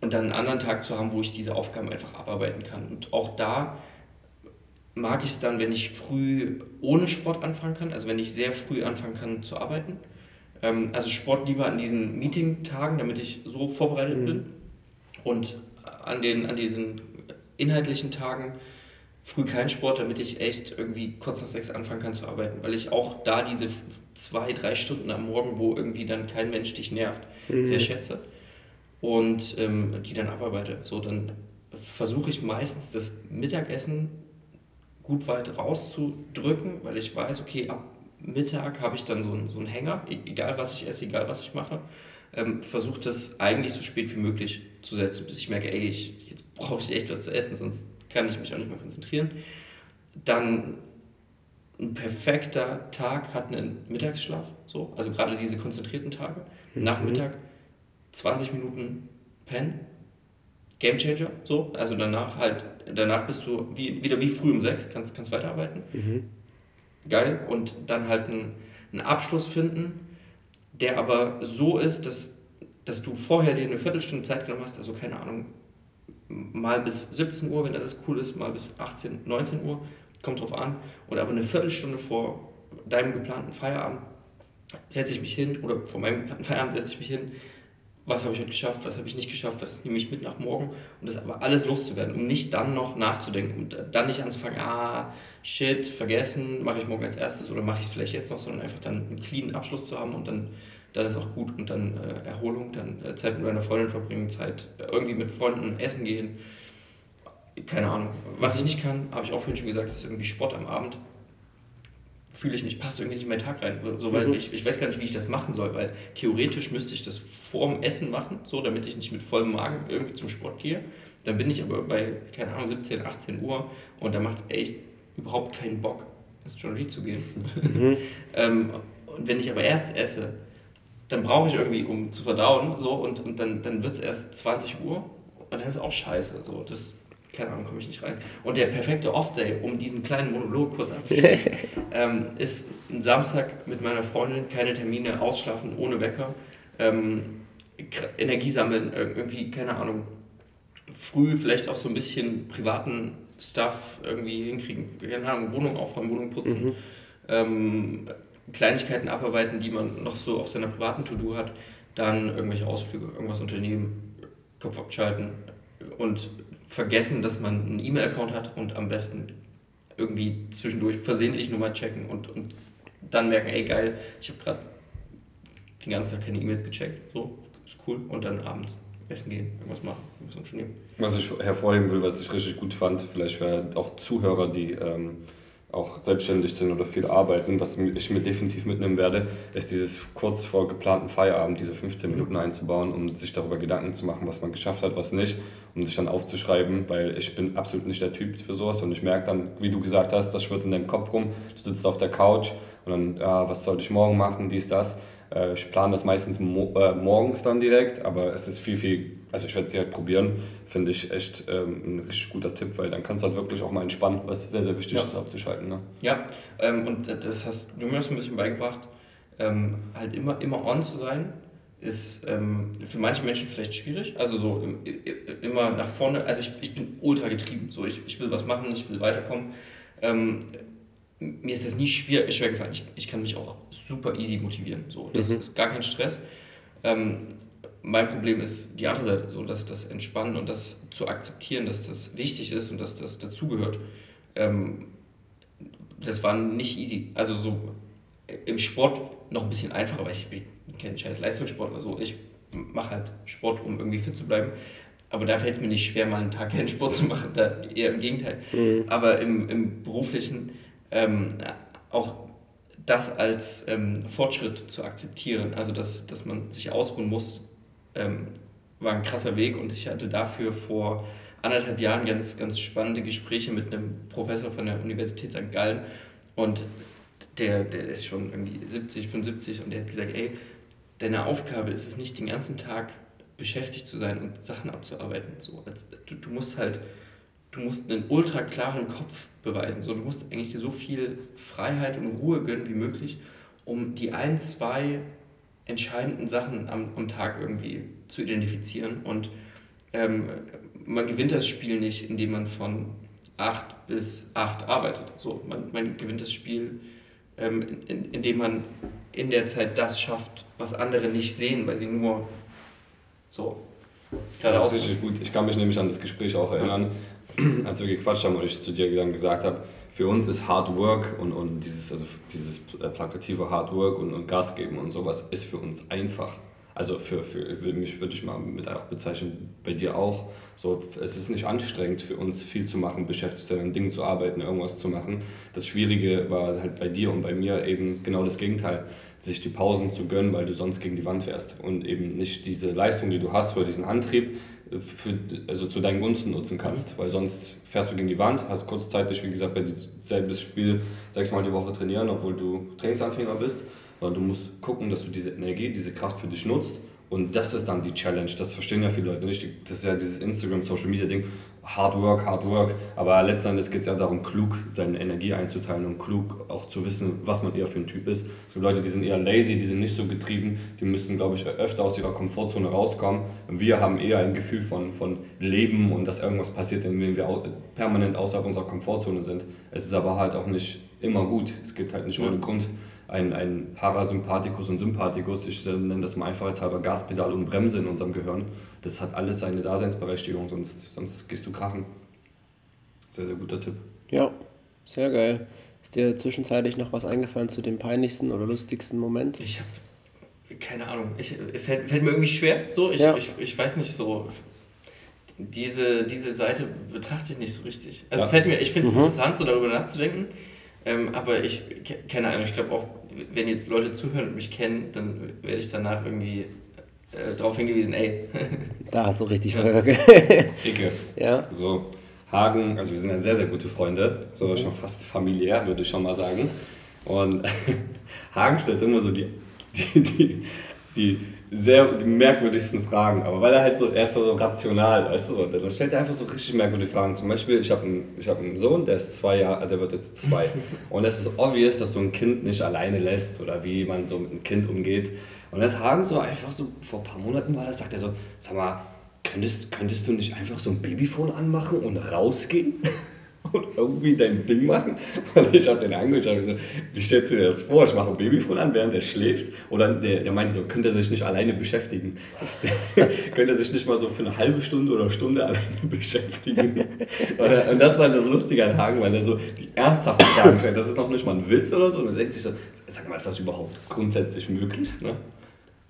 und dann einen anderen Tag zu haben, wo ich diese Aufgaben einfach abarbeiten kann. Und auch da mag ich es dann, wenn ich früh ohne Sport anfangen kann, also wenn ich sehr früh anfangen kann zu arbeiten. Ähm, also Sport lieber an diesen Meeting-Tagen, damit ich so vorbereitet mhm. bin. Und an, den, an diesen inhaltlichen Tagen früh kein Sport, damit ich echt irgendwie kurz nach sechs anfangen kann zu arbeiten, weil ich auch da diese zwei, drei Stunden am Morgen, wo irgendwie dann kein Mensch dich nervt, mhm. sehr schätze und ähm, die dann abarbeite. So, dann versuche ich meistens das Mittagessen gut weit rauszudrücken, weil ich weiß, okay, ab Mittag habe ich dann so einen, so einen Hänger, e-, egal was ich esse, egal was ich mache. Ähm, versuche das eigentlich so spät wie möglich zu setzen, bis ich merke, ey, ich, jetzt brauche ich echt was zu essen, sonst kann ich mich auch nicht mehr konzentrieren. Dann ein perfekter Tag hat einen Mittagsschlaf, so, also gerade diese konzentrierten Tage. Mhm. Nachmittag 20 Minuten Pen, Game Changer, so, also danach halt, danach bist du wie, wieder wie früh um 6, kannst, kannst weiterarbeiten. Mhm. Geil. Und dann halt einen, einen Abschluss finden, der aber so ist, dass, dass du vorher dir eine Viertelstunde Zeit genommen hast, also keine Ahnung, mal bis 17 Uhr, wenn das cool ist, mal bis 18, 19 Uhr, kommt drauf an. Oder aber eine Viertelstunde vor deinem geplanten Feierabend setze ich mich hin, oder vor meinem geplanten Feierabend setze ich mich hin, was habe ich heute geschafft, was habe ich nicht geschafft, was nehme ich mit nach morgen und das aber alles loszuwerden, um nicht dann noch nachzudenken und dann nicht anzufangen, ah, shit, vergessen, mache ich morgen als erstes oder mache ich es vielleicht jetzt noch, sondern einfach dann einen cleanen Abschluss zu haben und dann dann ist auch gut und dann äh, Erholung, dann äh, Zeit mit meiner Freundin verbringen, Zeit äh, irgendwie mit Freunden essen gehen. Keine Ahnung. Was ich nicht kann, habe ich auch vorhin schon gesagt, ist irgendwie Sport am Abend. Fühle ich nicht, passt irgendwie nicht in meinen Tag rein. So, weil mhm. ich, ich weiß gar nicht, wie ich das machen soll, weil theoretisch müsste ich das vorm Essen machen, so damit ich nicht mit vollem Magen irgendwie zum Sport gehe. Dann bin ich aber bei, keine Ahnung, 17, 18 Uhr und da macht es echt überhaupt keinen Bock, ins Journal zu gehen. Mhm. <laughs> ähm, und wenn ich aber erst esse, dann brauche ich irgendwie, um zu verdauen, so, und, und dann, dann wird es erst 20 Uhr und dann ist auch scheiße. So. Das, keine Ahnung, komme ich nicht rein. Und der perfekte Off-Day, um diesen kleinen Monolog kurz abzuschließen, <laughs> ähm, ist ein Samstag mit meiner Freundin, keine Termine, ausschlafen, ohne Wecker, ähm, Energie sammeln, irgendwie, keine Ahnung, früh vielleicht auch so ein bisschen privaten Stuff irgendwie hinkriegen, keine Ahnung, Wohnung aufräumen, Wohnung putzen. Mhm. Ähm, Kleinigkeiten abarbeiten, die man noch so auf seiner privaten To-Do hat, dann irgendwelche Ausflüge, irgendwas unternehmen, Kopf abschalten und vergessen, dass man einen E-Mail-Account hat und am besten irgendwie zwischendurch versehentlich nur mal checken und, und dann merken, ey geil, ich habe gerade den ganzen Tag keine E-Mails gecheckt, so, ist cool und dann abends essen gehen, irgendwas machen, irgendwas unternehmen. Was ich hervorheben will, was ich richtig gut fand, vielleicht für auch Zuhörer, die ähm, auch selbstständig sind oder viel arbeiten, was ich mir definitiv mitnehmen werde, ist dieses kurz vor geplanten Feierabend, diese 15 Minuten einzubauen, um sich darüber Gedanken zu machen, was man geschafft hat, was nicht, um sich dann aufzuschreiben, weil ich bin absolut nicht der Typ für sowas. Und ich merke dann, wie du gesagt hast, das schwirrt in deinem Kopf rum, du sitzt auf der Couch und dann, ja, was soll ich morgen machen, dies, das. Äh, ich plane das meistens mo äh, morgens dann direkt, aber es ist viel, viel, also ich werde es halt probieren, finde ich echt ähm, ein richtig guter Tipp, weil dann kannst du halt wirklich auch mal entspannen, was sehr, sehr wichtig ja. ist, abzuschalten. Ne? Ja, ähm, und das hast du mir so ein bisschen beigebracht. ähm, halt immer, immer on zu sein, ist ähm, für manche Menschen vielleicht schwierig. Also so im, immer nach vorne. Also ich, ich bin ultra getrieben. So ich, ich will was machen, ich will weiterkommen. Ähm, mir ist das nie schwer, schwer gefallen. Ich, ich kann mich auch super easy motivieren. So, das mhm. ist gar kein Stress. Mein Problem ist die andere Seite, so dass das Entspannen und das zu akzeptieren, dass das wichtig ist und dass das dazugehört. Ähm, das war nicht easy. Also so im Sport noch ein bisschen einfacher, weil ich bin kein scheiß Leistungssportler. So. Ich mache halt Sport, um irgendwie fit zu bleiben. Aber da fällt es mir nicht schwer, mal einen Tag keinen Sport zu machen, da eher im Gegenteil. Mhm. Aber im, im beruflichen ähm, auch das als ähm, Fortschritt zu akzeptieren, also dass, dass man sich ausruhen muss, ähm, war ein krasser Weg und ich hatte dafür vor anderthalb Jahren ganz, ganz spannende Gespräche mit einem Professor von der Universität St. Gallen und der, der ist schon irgendwie 70, 75 und der hat gesagt, ey, deine Aufgabe ist es nicht, den ganzen Tag beschäftigt zu sein und Sachen abzuarbeiten. So, als, du, du musst halt, du musst einen ultra klaren Kopf beweisen. So, du musst eigentlich dir so viel Freiheit und Ruhe gönnen wie möglich, um die ein, zwei entscheidenden Sachen am, am Tag irgendwie zu identifizieren. Und ähm, man gewinnt das Spiel nicht, indem man von 8 bis 8 arbeitet. So, man, man gewinnt das Spiel, ähm, in, in, indem man in der Zeit das schafft, was andere nicht sehen, weil sie nur so geradeaus. Das ist richtig gut. Ich kann mich nämlich an das Gespräch auch erinnern, als wir gequatscht haben und ich zu dir dann gesagt habe, für uns ist Hard Work und, und dieses, also dieses äh, plakative Hard Work und, und Gas geben und sowas ist für uns einfach. Also für, für mich würde ich mal mit auch bezeichnen, bei dir auch. So, es ist nicht anstrengend für uns viel zu machen, beschäftigt zu sein, Dingen zu arbeiten, irgendwas zu machen. Das Schwierige war halt bei dir und bei mir eben genau das Gegenteil, sich die Pausen zu gönnen, weil du sonst gegen die Wand fährst und eben nicht diese Leistung, die du hast oder diesen Antrieb für, also zu deinen Gunsten nutzen kannst, weil sonst fährst du gegen die Wand, hast kurzzeitig, wie gesagt, bei diesem Spiel sechsmal die Woche trainieren, obwohl du Trainingsanfänger bist sondern du musst gucken, dass du diese Energie, diese Kraft für dich nutzt. Und das ist dann die Challenge. Das verstehen ja viele Leute nicht. Das ist ja dieses Instagram, Social Media Ding. Hard work, hard work. Aber letztendlich geht es ja darum, klug seine Energie einzuteilen und klug auch zu wissen, was man eher für ein Typ ist. Es gibt Leute, die sind eher lazy, die sind nicht so getrieben. Die müssen, glaube ich, öfter aus ihrer Komfortzone rauskommen. Wir haben eher ein Gefühl von, von Leben und dass irgendwas passiert, indem wir permanent außerhalb unserer Komfortzone sind. Es ist aber halt auch nicht immer gut. Es gibt halt nicht ohne Grund ein, ein Parasympathikus und Sympathikus, ich nenne das mal einfachheitshalber Gaspedal und Bremse in unserem Gehirn. Das hat alles seine Daseinsberechtigung, sonst, sonst gehst du krachen. Sehr, sehr guter Tipp. Ja, sehr geil. Ist dir zwischenzeitlich noch was eingefallen zu dem peinlichsten oder lustigsten Moment? Ich habe keine Ahnung. Ich, fällt, fällt mir irgendwie schwer. So, ich, ja. ich, ich weiß nicht so. Diese, diese Seite betrachte ich nicht so richtig. Also ja. fällt mir, ich finde es mhm. interessant, so darüber nachzudenken. Ähm, aber ich, keine Ahnung, ich glaube auch, wenn jetzt Leute zuhören und mich kennen, dann werde ich danach irgendwie äh, darauf hingewiesen, ey. <laughs> da hast du richtig ja. <laughs> Icke. Ja. So, Hagen, also wir sind ja sehr, sehr gute Freunde, so mhm. schon fast familiär, würde ich schon mal sagen. Und <laughs> Hagen stellt immer so die, die, die, die sehr die merkwürdigsten Fragen, aber weil er halt so, er ist so rational, weißt du, so, der stellt einfach so richtig merkwürdige Fragen. Zum Beispiel, ich habe einen, hab einen Sohn, der ist zwei Jahre, der wird jetzt zwei. Und es ist obvious, dass so ein Kind nicht alleine lässt oder wie man so mit einem Kind umgeht. Und das Hagen so einfach so, vor ein paar Monaten war das, sagt er so, sag mal, könntest, könntest du nicht einfach so ein Babyphone anmachen und rausgehen? <laughs> und irgendwie dein Ding machen. Und ich habe den angeschaut und gesagt, wie stellst du dir das vor? Ich mache ein Babyfon an, während er schläft. Oder der, der meinte so, könnte er sich nicht alleine beschäftigen? <laughs> könnte er sich nicht mal so für eine halbe Stunde oder Stunde <laughs> alleine beschäftigen? und das ist dann das Lustige an Hagen, weil er so die ernsthaften Fragen stellt. Das ist noch nicht mal ein Witz oder so. Und dann denkt sich so, sag mal, ist das überhaupt grundsätzlich möglich? Ne?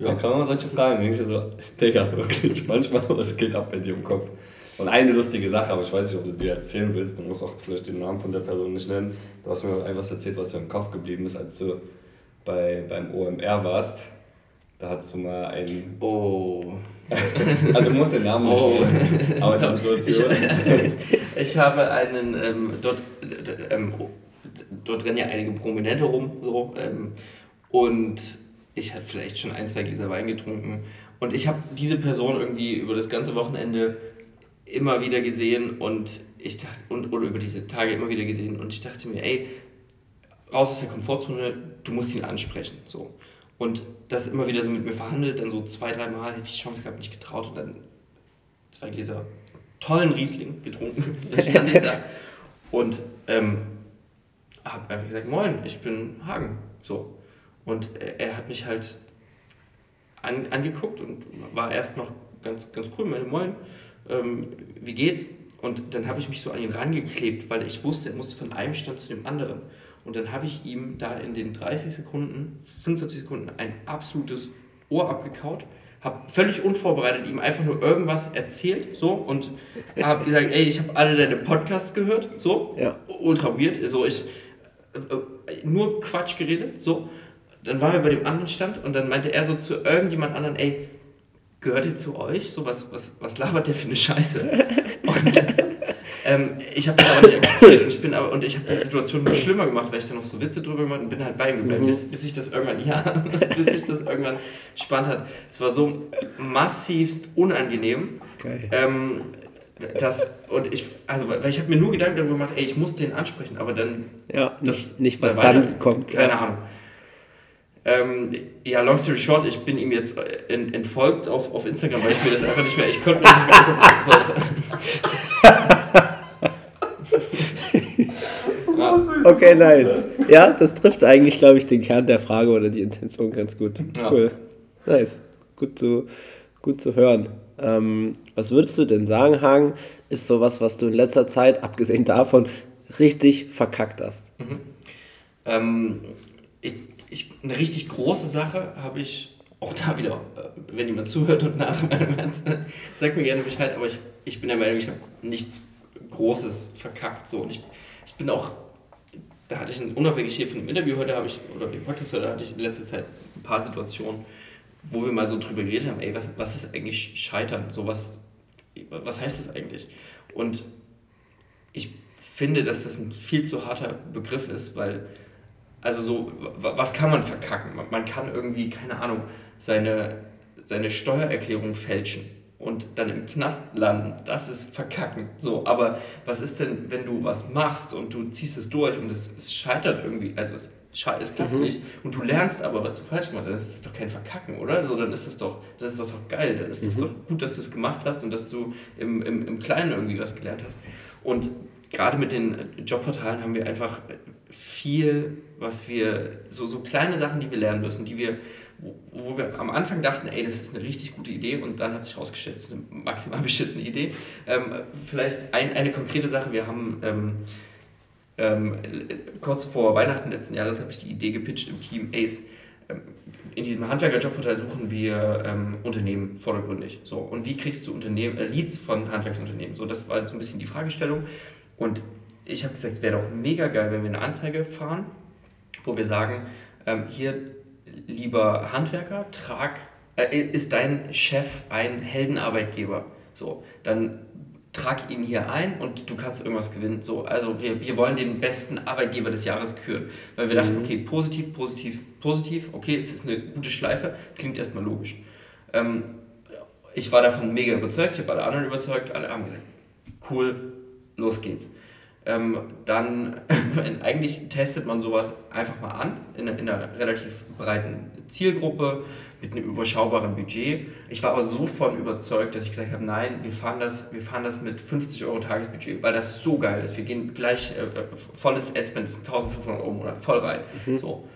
Ja, kann man solche Fragen. Denke ich so, Digga, wirklich, manchmal, <laughs> was geht ab bei dir im Kopf? Und eine lustige Sache, aber ich weiß nicht, ob du dir erzählen willst, du musst auch vielleicht den Namen von der Person nicht nennen. Du hast mir etwas erzählt, was dir im Kopf geblieben ist, als du bei, beim OMR warst. Da hattest du mal ein. Oh. <laughs> also du musst den Namen nicht oh. nennen, aber die Situation. Ich, <laughs> ich habe einen, ähm, dort, ähm, dort rennen ja einige Prominente rum, so, ähm, und ich hatte vielleicht schon ein, zwei Gläser Wein getrunken. Und ich habe diese Person irgendwie über das ganze Wochenende immer wieder gesehen und ich dachte, und, oder über diese Tage immer wieder gesehen und ich dachte mir, ey, raus aus der Komfortzone, du musst ihn ansprechen. So. Und das immer wieder so mit mir verhandelt, dann so zwei, drei Mal hätte ich die Chance gehabt, nicht getraut und dann zwei Gläser tollen Riesling getrunken. <laughs> dann stand ich da und ähm, habe einfach gesagt, moin, ich bin Hagen. So. Und er, hat mich halt an, angeguckt und war erst noch ganz, ganz cool, meine Moin, ähm, wie geht's? Und dann habe ich mich so an ihn rangeklebt, weil ich wusste, er musste von einem Stand zu dem anderen. Und dann habe ich ihm da in den 30 Sekunden, 45 Sekunden ein absolutes Ohr abgekaut, habe völlig unvorbereitet ihm einfach nur irgendwas erzählt, so, und habe <laughs> gesagt, ey, ich habe alle deine Podcasts gehört, so, ja. ultra weird, so, ich, äh, äh, nur Quatsch geredet, so. Dann waren wir bei dem anderen Stand und dann meinte er so zu irgendjemand anderen, ey, gehört ihr zu euch? So, was, was, was labert der für eine Scheiße? Und ähm, ich habe das aber nicht akzeptiert und ich bin aber, und ich habe die Situation noch schlimmer gemacht, weil ich da noch so Witze drüber gemacht und bin halt bei ihm geblieben, mhm. bis, bis ich das irgendwann, ja, <laughs> bis sich das irgendwann spannend hat. Es war so massivst unangenehm. Okay. Ähm, das, und ich, also, weil ich habe mir nur Gedanken darüber gemacht, ey, ich muss den ansprechen, aber dann. Ja, das, nicht, was dann kommt. Keine ja. Ahnung. Ähm, ja, long story short, ich bin ihm jetzt äh, entfolgt auf, auf Instagram, weil ich mir das einfach nicht mehr, ich konnte mir das nicht mehr angucken. <laughs> okay, nice. Ja, das trifft eigentlich, glaube ich, den Kern der Frage oder die Intention ganz gut. Ja. Cool. Nice. Gut zu, gut zu hören. Ähm, was würdest du denn sagen, Hagen, ist sowas, was du in letzter Zeit, abgesehen davon, richtig verkackt hast? Mhm. Ähm, ich, ich, eine richtig große Sache habe ich, auch da wieder, äh, wenn jemand zuhört und eine andere Meinung sagt mir gerne Bescheid, aber ich, ich bin der Meinung, ich habe nichts Großes verkackt. So. Und ich, ich bin auch, da hatte ich ein, unabhängig hier von dem Interview heute, habe ich, oder dem Podcast heute, hatte ich in letzter Zeit ein paar Situationen, wo wir mal so drüber geredet haben, ey, was, was ist eigentlich Scheitern? So was, was heißt das eigentlich? Und ich finde, dass das ein viel zu harter Begriff ist, weil also so, was kann man verkacken? Man kann irgendwie, keine Ahnung, seine, seine Steuererklärung fälschen und dann im Knast landen. Das ist verkacken. So, aber was ist denn, wenn du was machst und du ziehst es durch und es, es scheitert irgendwie, also es, es klappt mhm. nicht und du lernst aber, was du falsch gemacht hast, das ist doch kein Verkacken, oder? So, dann ist das doch, das ist doch, doch geil. Dann ist das mhm. doch gut, dass du es gemacht hast und dass du im, im, im Kleinen irgendwie was gelernt hast. Und gerade mit den Jobportalen haben wir einfach viel, was wir, so, so kleine Sachen, die wir lernen müssen, die wir, wo, wo wir am Anfang dachten, ey, das ist eine richtig gute Idee und dann hat sich herausgestellt, das ist eine maximal <laughs> beschissene Idee. Ähm, vielleicht ein, eine konkrete Sache, wir haben ähm, ähm, kurz vor Weihnachten letzten Jahres habe ich die Idee gepitcht im Team Ace. Ähm, in diesem Handwerker-Jobportal suchen wir ähm, Unternehmen vordergründig. So, und wie kriegst du Unternehmen, äh, Leads von Handwerksunternehmen? So, das war so ein bisschen die Fragestellung. Und ich habe gesagt, es wäre doch mega geil, wenn wir eine Anzeige fahren, wo wir sagen, ähm, hier, lieber Handwerker, trag, äh, ist dein Chef ein Heldenarbeitgeber? So, dann trag ihn hier ein und du kannst irgendwas gewinnen. So, also wir, wir wollen den besten Arbeitgeber des Jahres küren. Weil wir dachten, mhm. okay, positiv, positiv, positiv, okay, es ist eine gute Schleife, klingt erstmal logisch. Ähm, ich war davon mega überzeugt, ich habe alle anderen überzeugt, alle haben gesagt, cool, los geht's. Ähm, dann, <laughs> eigentlich testet man sowas einfach mal an, in, in einer relativ breiten Zielgruppe, mit einem überschaubaren Budget. Ich war aber so von überzeugt, dass ich gesagt habe, nein, wir fahren das, wir fahren das mit 50 Euro Tagesbudget, weil das so geil ist. Wir gehen gleich, äh, äh volles Adspend ist 1500 Euro im Monat, voll rein. Mhm. So.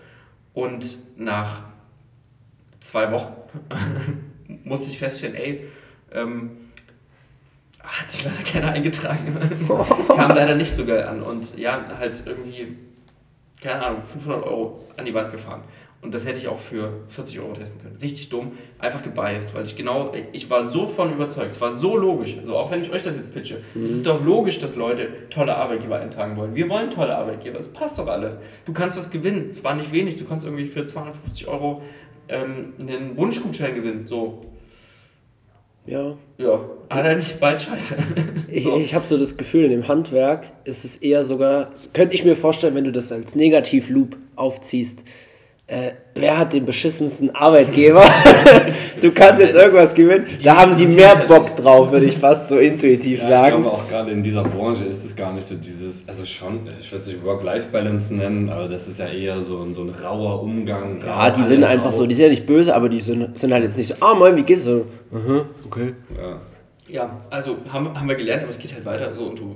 Und nach zwei Wochen <laughs> musste ich feststellen, ey, ähm, hat sich leider keiner eingetragen. <laughs> Kam leider nicht so geil an. Und ja, halt irgendwie, keine Ahnung, 500 Euro an die Wand gefahren. Und das hätte ich auch für 40 Euro testen können. Richtig dumm, einfach gebiased, weil ich genau, ich war so von überzeugt, es war so logisch. Also auch wenn ich euch das jetzt pitche, mhm. es ist doch logisch, dass Leute tolle Arbeitgeber eintragen wollen. Wir wollen tolle Arbeitgeber, es passt doch alles. Du kannst was gewinnen, es war nicht wenig, du kannst irgendwie für 250 Euro ähm, einen Wunschgutschein gewinnen. So, ja. Ja, hat er nicht bald scheiße. <laughs> ich ich habe so das Gefühl, in dem Handwerk ist es eher sogar, könnte ich mir vorstellen, wenn du das als Negativ-Loop aufziehst, äh, wer hat den beschissensten Arbeitgeber? <laughs> du kannst jetzt irgendwas gewinnen. Da haben die mehr Bock drauf, würde ich fast so intuitiv ja, sagen. Ich glaube auch gerade in dieser Branche ist es gar nicht so dieses, also schon, ich weiß nicht, Work-Life-Balance nennen, aber das ist ja eher so ein, so ein rauer Umgang. Ja, die sind einfach rau. so, die sind ja nicht böse, aber die sind, sind halt jetzt nicht so, ah, moin, wie geht's so? Aha, okay. Ja. ja, also haben, haben wir gelernt, aber es geht halt weiter so und du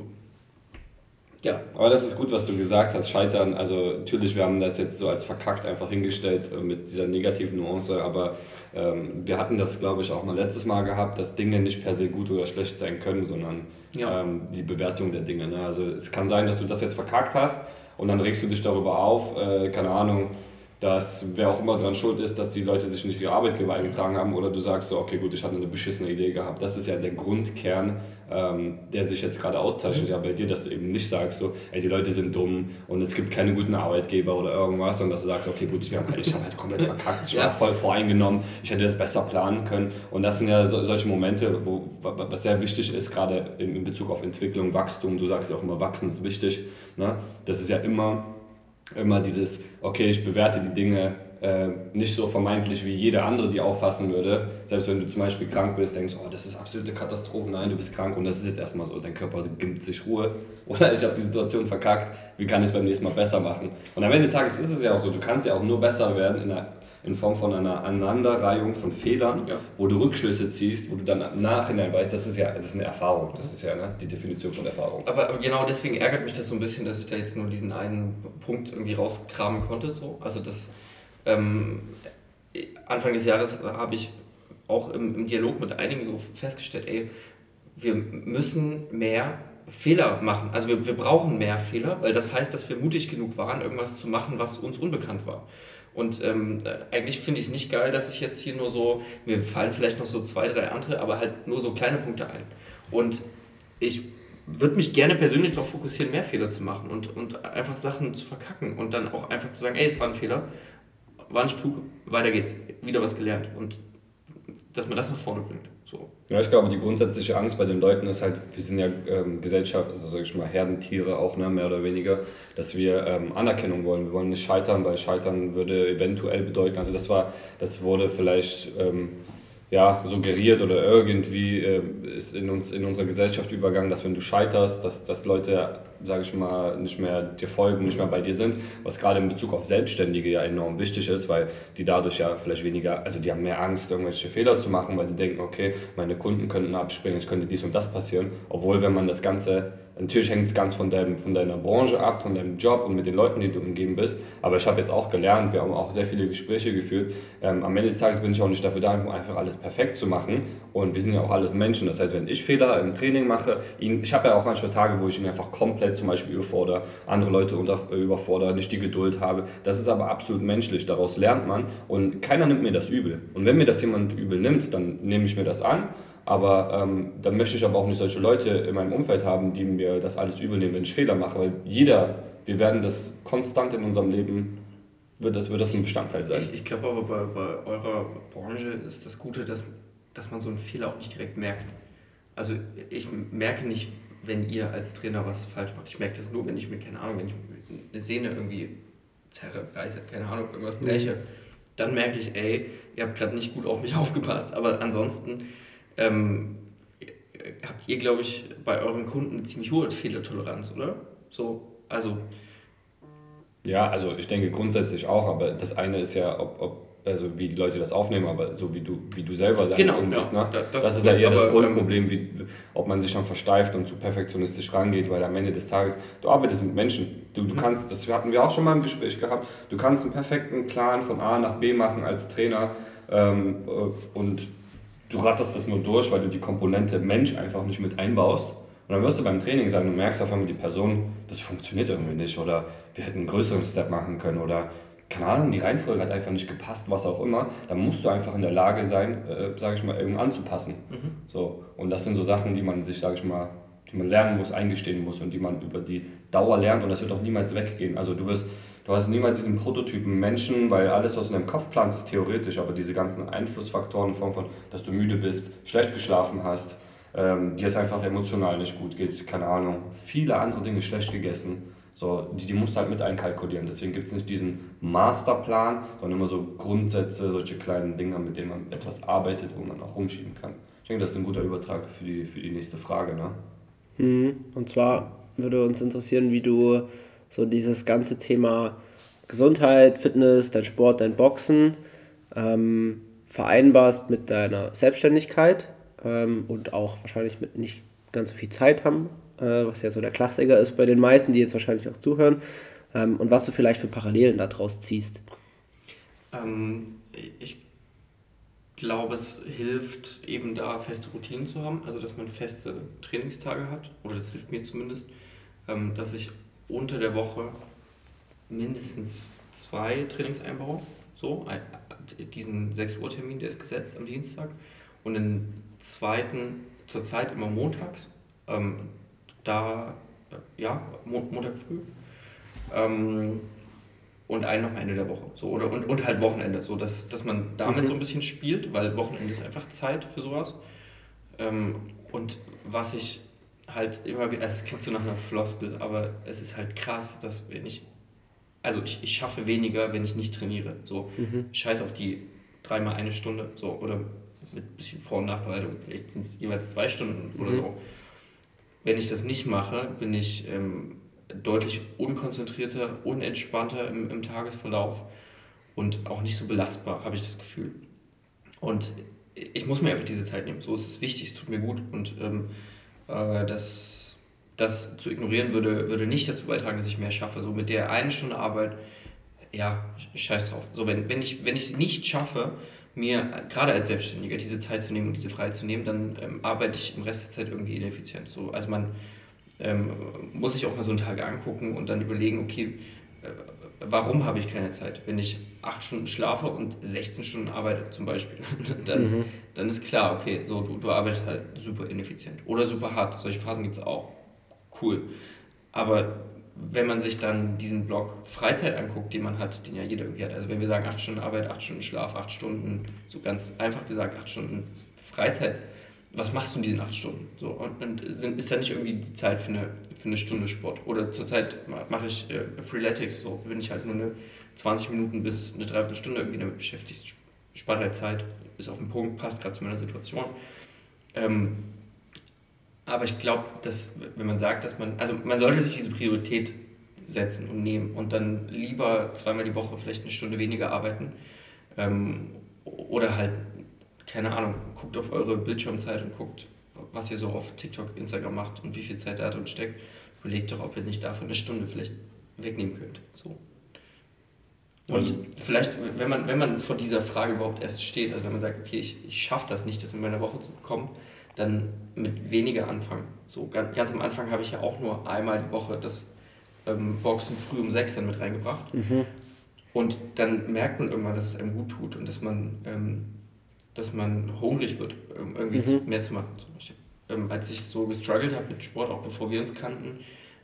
ja. Aber das ist gut, was du gesagt hast. Scheitern, also natürlich, wir haben das jetzt so als verkackt einfach hingestellt äh, mit dieser negativen Nuance, aber ähm, wir hatten das, glaube ich, auch mal letztes Mal gehabt, dass Dinge nicht per se gut oder schlecht sein können, sondern ja. ähm, die Bewertung der Dinge. Ne? Also es kann sein, dass du das jetzt verkackt hast und dann regst du dich darüber auf, äh, keine Ahnung, dass wer auch immer dran schuld ist, dass die Leute sich nicht ihre Arbeitgeber eingetragen haben oder du sagst so, okay gut, ich hatte eine beschissene Idee gehabt. Das ist ja der Grundkern, ähm, der sich jetzt gerade auszeichnet ja bei dir, dass du eben nicht sagst so, ey die Leute sind dumm und es gibt keine guten Arbeitgeber oder irgendwas, sondern dass du sagst, okay gut, ich, habe halt, hab halt komplett <laughs> verkackt, ich war ja. voll voreingenommen, ich hätte das besser planen können und das sind ja so, solche Momente, wo, was sehr wichtig ist, gerade in, in Bezug auf Entwicklung, Wachstum, du sagst ja auch immer, wachsen ist wichtig, ne? das ist ja immer immer dieses, okay, ich bewerte die Dinge äh, nicht so vermeintlich wie jeder andere die auffassen würde. Selbst wenn du zum Beispiel krank bist, denkst, oh, das ist absolute Katastrophe, nein, du bist krank und das ist jetzt erstmal so, dein Körper gibt sich Ruhe <laughs> oder ich habe die Situation verkackt, wie kann ich es beim nächsten Mal besser machen? Und am Ende des Tages ist es ja auch so, du kannst ja auch nur besser werden in einer in Form von einer Aneinanderreihung von Fehlern, ja. wo du Rückschlüsse ziehst, wo du dann im Nachhinein weißt, das ist ja das ist eine Erfahrung, das ist ja ne, die Definition von Erfahrung. Aber, aber, genau deswegen ärgert mich das so ein bisschen, dass ich da jetzt nur diesen einen Punkt irgendwie rauskramen konnte. So. Also das ähm, Anfang des Jahres habe ich auch im, im Dialog mit einigen so festgestellt, ey, wir müssen mehr Fehler machen. Also wir, wir brauchen mehr Fehler, weil das heißt, dass wir mutig genug waren, irgendwas zu machen, was uns unbekannt war. Und ähm, eigentlich finde ich es nicht geil, dass ich jetzt hier nur so, mir fallen vielleicht noch so zwei, drei andere, aber halt nur so kleine Punkte ein. Und ich würde mich gerne persönlich darauf fokussieren, mehr Fehler zu machen und, und einfach Sachen zu verkacken und dann auch einfach zu sagen, ey, es war ein Fehler, war nicht klug, weiter geht's, wieder was gelernt und dass man das nach vorne bringt. So. Ja, ich glaube, die grundsätzliche Angst bei den Leuten ist halt, wir sind ja ähm, Gesellschaft, also sag ich mal Herdentiere auch, ne, mehr oder weniger, dass wir ähm, Anerkennung wollen. Wir wollen nicht scheitern, weil scheitern würde eventuell bedeuten, also das war, das wurde vielleicht ähm, ja, suggeriert oder irgendwie äh, ist in uns in unserer Gesellschaft übergangen, dass wenn du scheiterst, dass, dass Leute sage ich mal, nicht mehr dir folgen, nicht mehr bei dir sind, was gerade in Bezug auf Selbstständige ja enorm wichtig ist, weil die dadurch ja vielleicht weniger, also die haben mehr Angst, irgendwelche Fehler zu machen, weil sie denken, okay, meine Kunden könnten abspringen, es könnte dies und das passieren, obwohl wenn man das Ganze Natürlich hängt es ganz von, deinem, von deiner Branche ab, von deinem Job und mit den Leuten, die du umgeben bist. Aber ich habe jetzt auch gelernt, wir haben auch sehr viele Gespräche geführt. Ähm, am Ende des Tages bin ich auch nicht dafür da, einfach alles perfekt zu machen. Und wir sind ja auch alles Menschen. Das heißt, wenn ich Fehler im Training mache, ihn, ich habe ja auch manchmal Tage, wo ich ihn einfach komplett zum Beispiel überfordere, andere Leute unter, überfordere, nicht die Geduld habe. Das ist aber absolut menschlich. Daraus lernt man und keiner nimmt mir das übel. Und wenn mir das jemand übel nimmt, dann nehme ich mir das an aber ähm, dann möchte ich aber auch nicht solche Leute in meinem Umfeld haben, die mir das alles übel nehmen, wenn ich Fehler mache. Weil jeder, wir werden das konstant in unserem Leben, wird das, wird das ein Bestandteil sein. Ich, ich glaube aber bei, bei eurer Branche ist das Gute, dass, dass man so einen Fehler auch nicht direkt merkt. Also ich merke nicht, wenn ihr als Trainer was falsch macht. Ich merke das nur, wenn ich mir, keine Ahnung, wenn ich eine Sehne irgendwie zerre, reiße, keine Ahnung, irgendwas breche. Mhm. Dann merke ich, ey, ihr habt gerade nicht gut auf mich <laughs> aufgepasst. Aber ansonsten ähm, habt ihr, glaube ich, bei euren Kunden eine ziemlich hohe Fehlertoleranz, oder? So, also. Ja, also ich denke grundsätzlich auch, aber das eine ist ja, ob, ob also wie die Leute das aufnehmen, aber so wie du, wie du selber damit genau, umgehst. Ja, ne? das, das, ist ja eher das Grundproblem, wie, ob man sich dann versteift und zu perfektionistisch rangeht, weil am Ende des Tages, du arbeitest mit Menschen. Du, du mhm. kannst, das hatten wir auch schon mal im Gespräch gehabt, du kannst einen perfekten Plan von A nach B machen als Trainer ähm, äh, und du ratterst das nur durch, weil du die Komponente Mensch einfach nicht mit einbaust. Und dann wirst du beim Training sagen, du merkst auf einmal die Person, das funktioniert irgendwie nicht oder wir hätten einen größeren Step machen können oder keine Ahnung, die Reihenfolge hat einfach nicht gepasst, was auch immer. Dann musst du einfach in der Lage sein, äh, sage ich mal, irgendwie anzupassen. Mhm. So. Und das sind so Sachen, die man sich, sage ich mal, die man lernen muss, eingestehen muss und die man über die Dauer lernt und das wird auch niemals weggehen. Also du wirst du hast niemals diesen Prototypen Menschen, weil alles, was du in deinem Kopf planst, ist theoretisch, aber diese ganzen Einflussfaktoren in Form von, dass du müde bist, schlecht geschlafen hast, ähm, dir es einfach emotional nicht gut geht, keine Ahnung, viele andere Dinge schlecht gegessen, So, die, die musst du halt mit einkalkulieren. Deswegen gibt es nicht diesen Masterplan, sondern immer so Grundsätze, solche kleinen Dinge, mit denen man etwas arbeitet, wo man auch rumschieben kann. Ich denke, das ist ein guter Übertrag für die, für die nächste Frage. Ne? Mhm. Und zwar würde uns interessieren, wie du so dieses ganze Thema Gesundheit, Fitness, dein Sport, dein Boxen ähm, vereinbarst mit deiner Selbstständigkeit ähm, und auch wahrscheinlich mit nicht ganz so viel Zeit haben, äh, was ja so der Klassiker ist bei den meisten, die jetzt wahrscheinlich auch zuhören, ähm, und was du vielleicht für Parallelen daraus ziehst. Ähm, ich glaube, es hilft eben da feste Routinen zu haben, also dass man feste Trainingstage hat, oder das hilft mir zumindest, ähm, dass ich unter der Woche mindestens zwei Trainings einbaue. So, ein, diesen 6 Uhr Termin, der ist gesetzt am Dienstag. Und den zweiten, zurzeit immer montags. Ähm, da, äh, ja, Mo Montag früh. Ähm, und einen noch am Ende der Woche. So, oder, und, und halt Wochenende, so dass, dass man damit mhm. so ein bisschen spielt, weil Wochenende ist einfach Zeit für sowas. Ähm, und was ich halt immer wieder, es klingt so nach einer Floskel, aber es ist halt krass, dass wenn ich, also ich, ich schaffe weniger, wenn ich nicht trainiere. So, mhm. scheiß auf die dreimal eine Stunde, so, oder mit ein bisschen Vor- und Nachbereitung, vielleicht sind es jeweils zwei Stunden mhm. oder so. Wenn ich das nicht mache, bin ich ähm, deutlich unkonzentrierter, unentspannter im, im Tagesverlauf und auch nicht so belastbar, habe ich das Gefühl. Und ich muss mir einfach diese Zeit nehmen. So ist es wichtig, es tut mir gut und ähm, äh, das, das zu ignorieren würde, würde nicht dazu beitragen, dass ich mehr schaffe. So mit der einen Stunde Arbeit, ja, scheiß drauf. So, wenn, wenn ich es nicht schaffe, mir gerade als Selbstständiger diese Zeit zu nehmen und diese Freiheit zu nehmen, dann ähm, arbeite ich im Rest der Zeit irgendwie ineffizient. So, also man ähm, muss sich auch mal so einen Tag angucken und dann überlegen, okay, äh, warum habe ich keine Zeit? Wenn ich acht Stunden schlafe und 16 Stunden arbeite zum Beispiel, <laughs> dann, mhm. dann ist klar, okay, so, du, du arbeitest halt super ineffizient oder super hart. Solche Phasen gibt es auch. Cool. Aber wenn man sich dann diesen Block Freizeit anguckt, den man hat, den ja jeder irgendwie hat, also wenn wir sagen acht Stunden Arbeit, acht Stunden Schlaf, acht Stunden, so ganz einfach gesagt, acht Stunden Freizeit, was machst du in diesen acht Stunden? So, und, und ist da nicht irgendwie die Zeit für eine, für eine Stunde Sport? Oder zurzeit mache ich äh, Freeletics, so bin ich halt nur eine 20 Minuten bis eine Dreiviertelstunde irgendwie damit beschäftigt. Spart halt Zeit, ist auf den Punkt, passt gerade zu meiner Situation. Ähm, aber ich glaube, dass, wenn man sagt, dass man, also man sollte sich diese Priorität setzen und nehmen und dann lieber zweimal die Woche vielleicht eine Stunde weniger arbeiten ähm, oder halt keine Ahnung, guckt auf eure Bildschirmzeit und guckt, was ihr so auf TikTok, Instagram macht und wie viel Zeit da drin steckt. Überlegt doch, ob ihr nicht dafür eine Stunde vielleicht wegnehmen könnt. So. Und mhm. vielleicht, wenn man, wenn man vor dieser Frage überhaupt erst steht, also wenn man sagt, okay, ich, ich schaffe das nicht, das in meiner Woche zu bekommen, dann mit weniger anfangen. So, ganz, ganz am Anfang habe ich ja auch nur einmal die Woche das ähm, Boxen früh um sechs dann mit reingebracht. Mhm. Und dann merkt man irgendwann, dass es einem gut tut und dass man ähm, dass man hungrig wird, irgendwie mhm. mehr zu machen. Ähm, als ich so gestruggelt habe mit Sport, auch bevor wir uns kannten,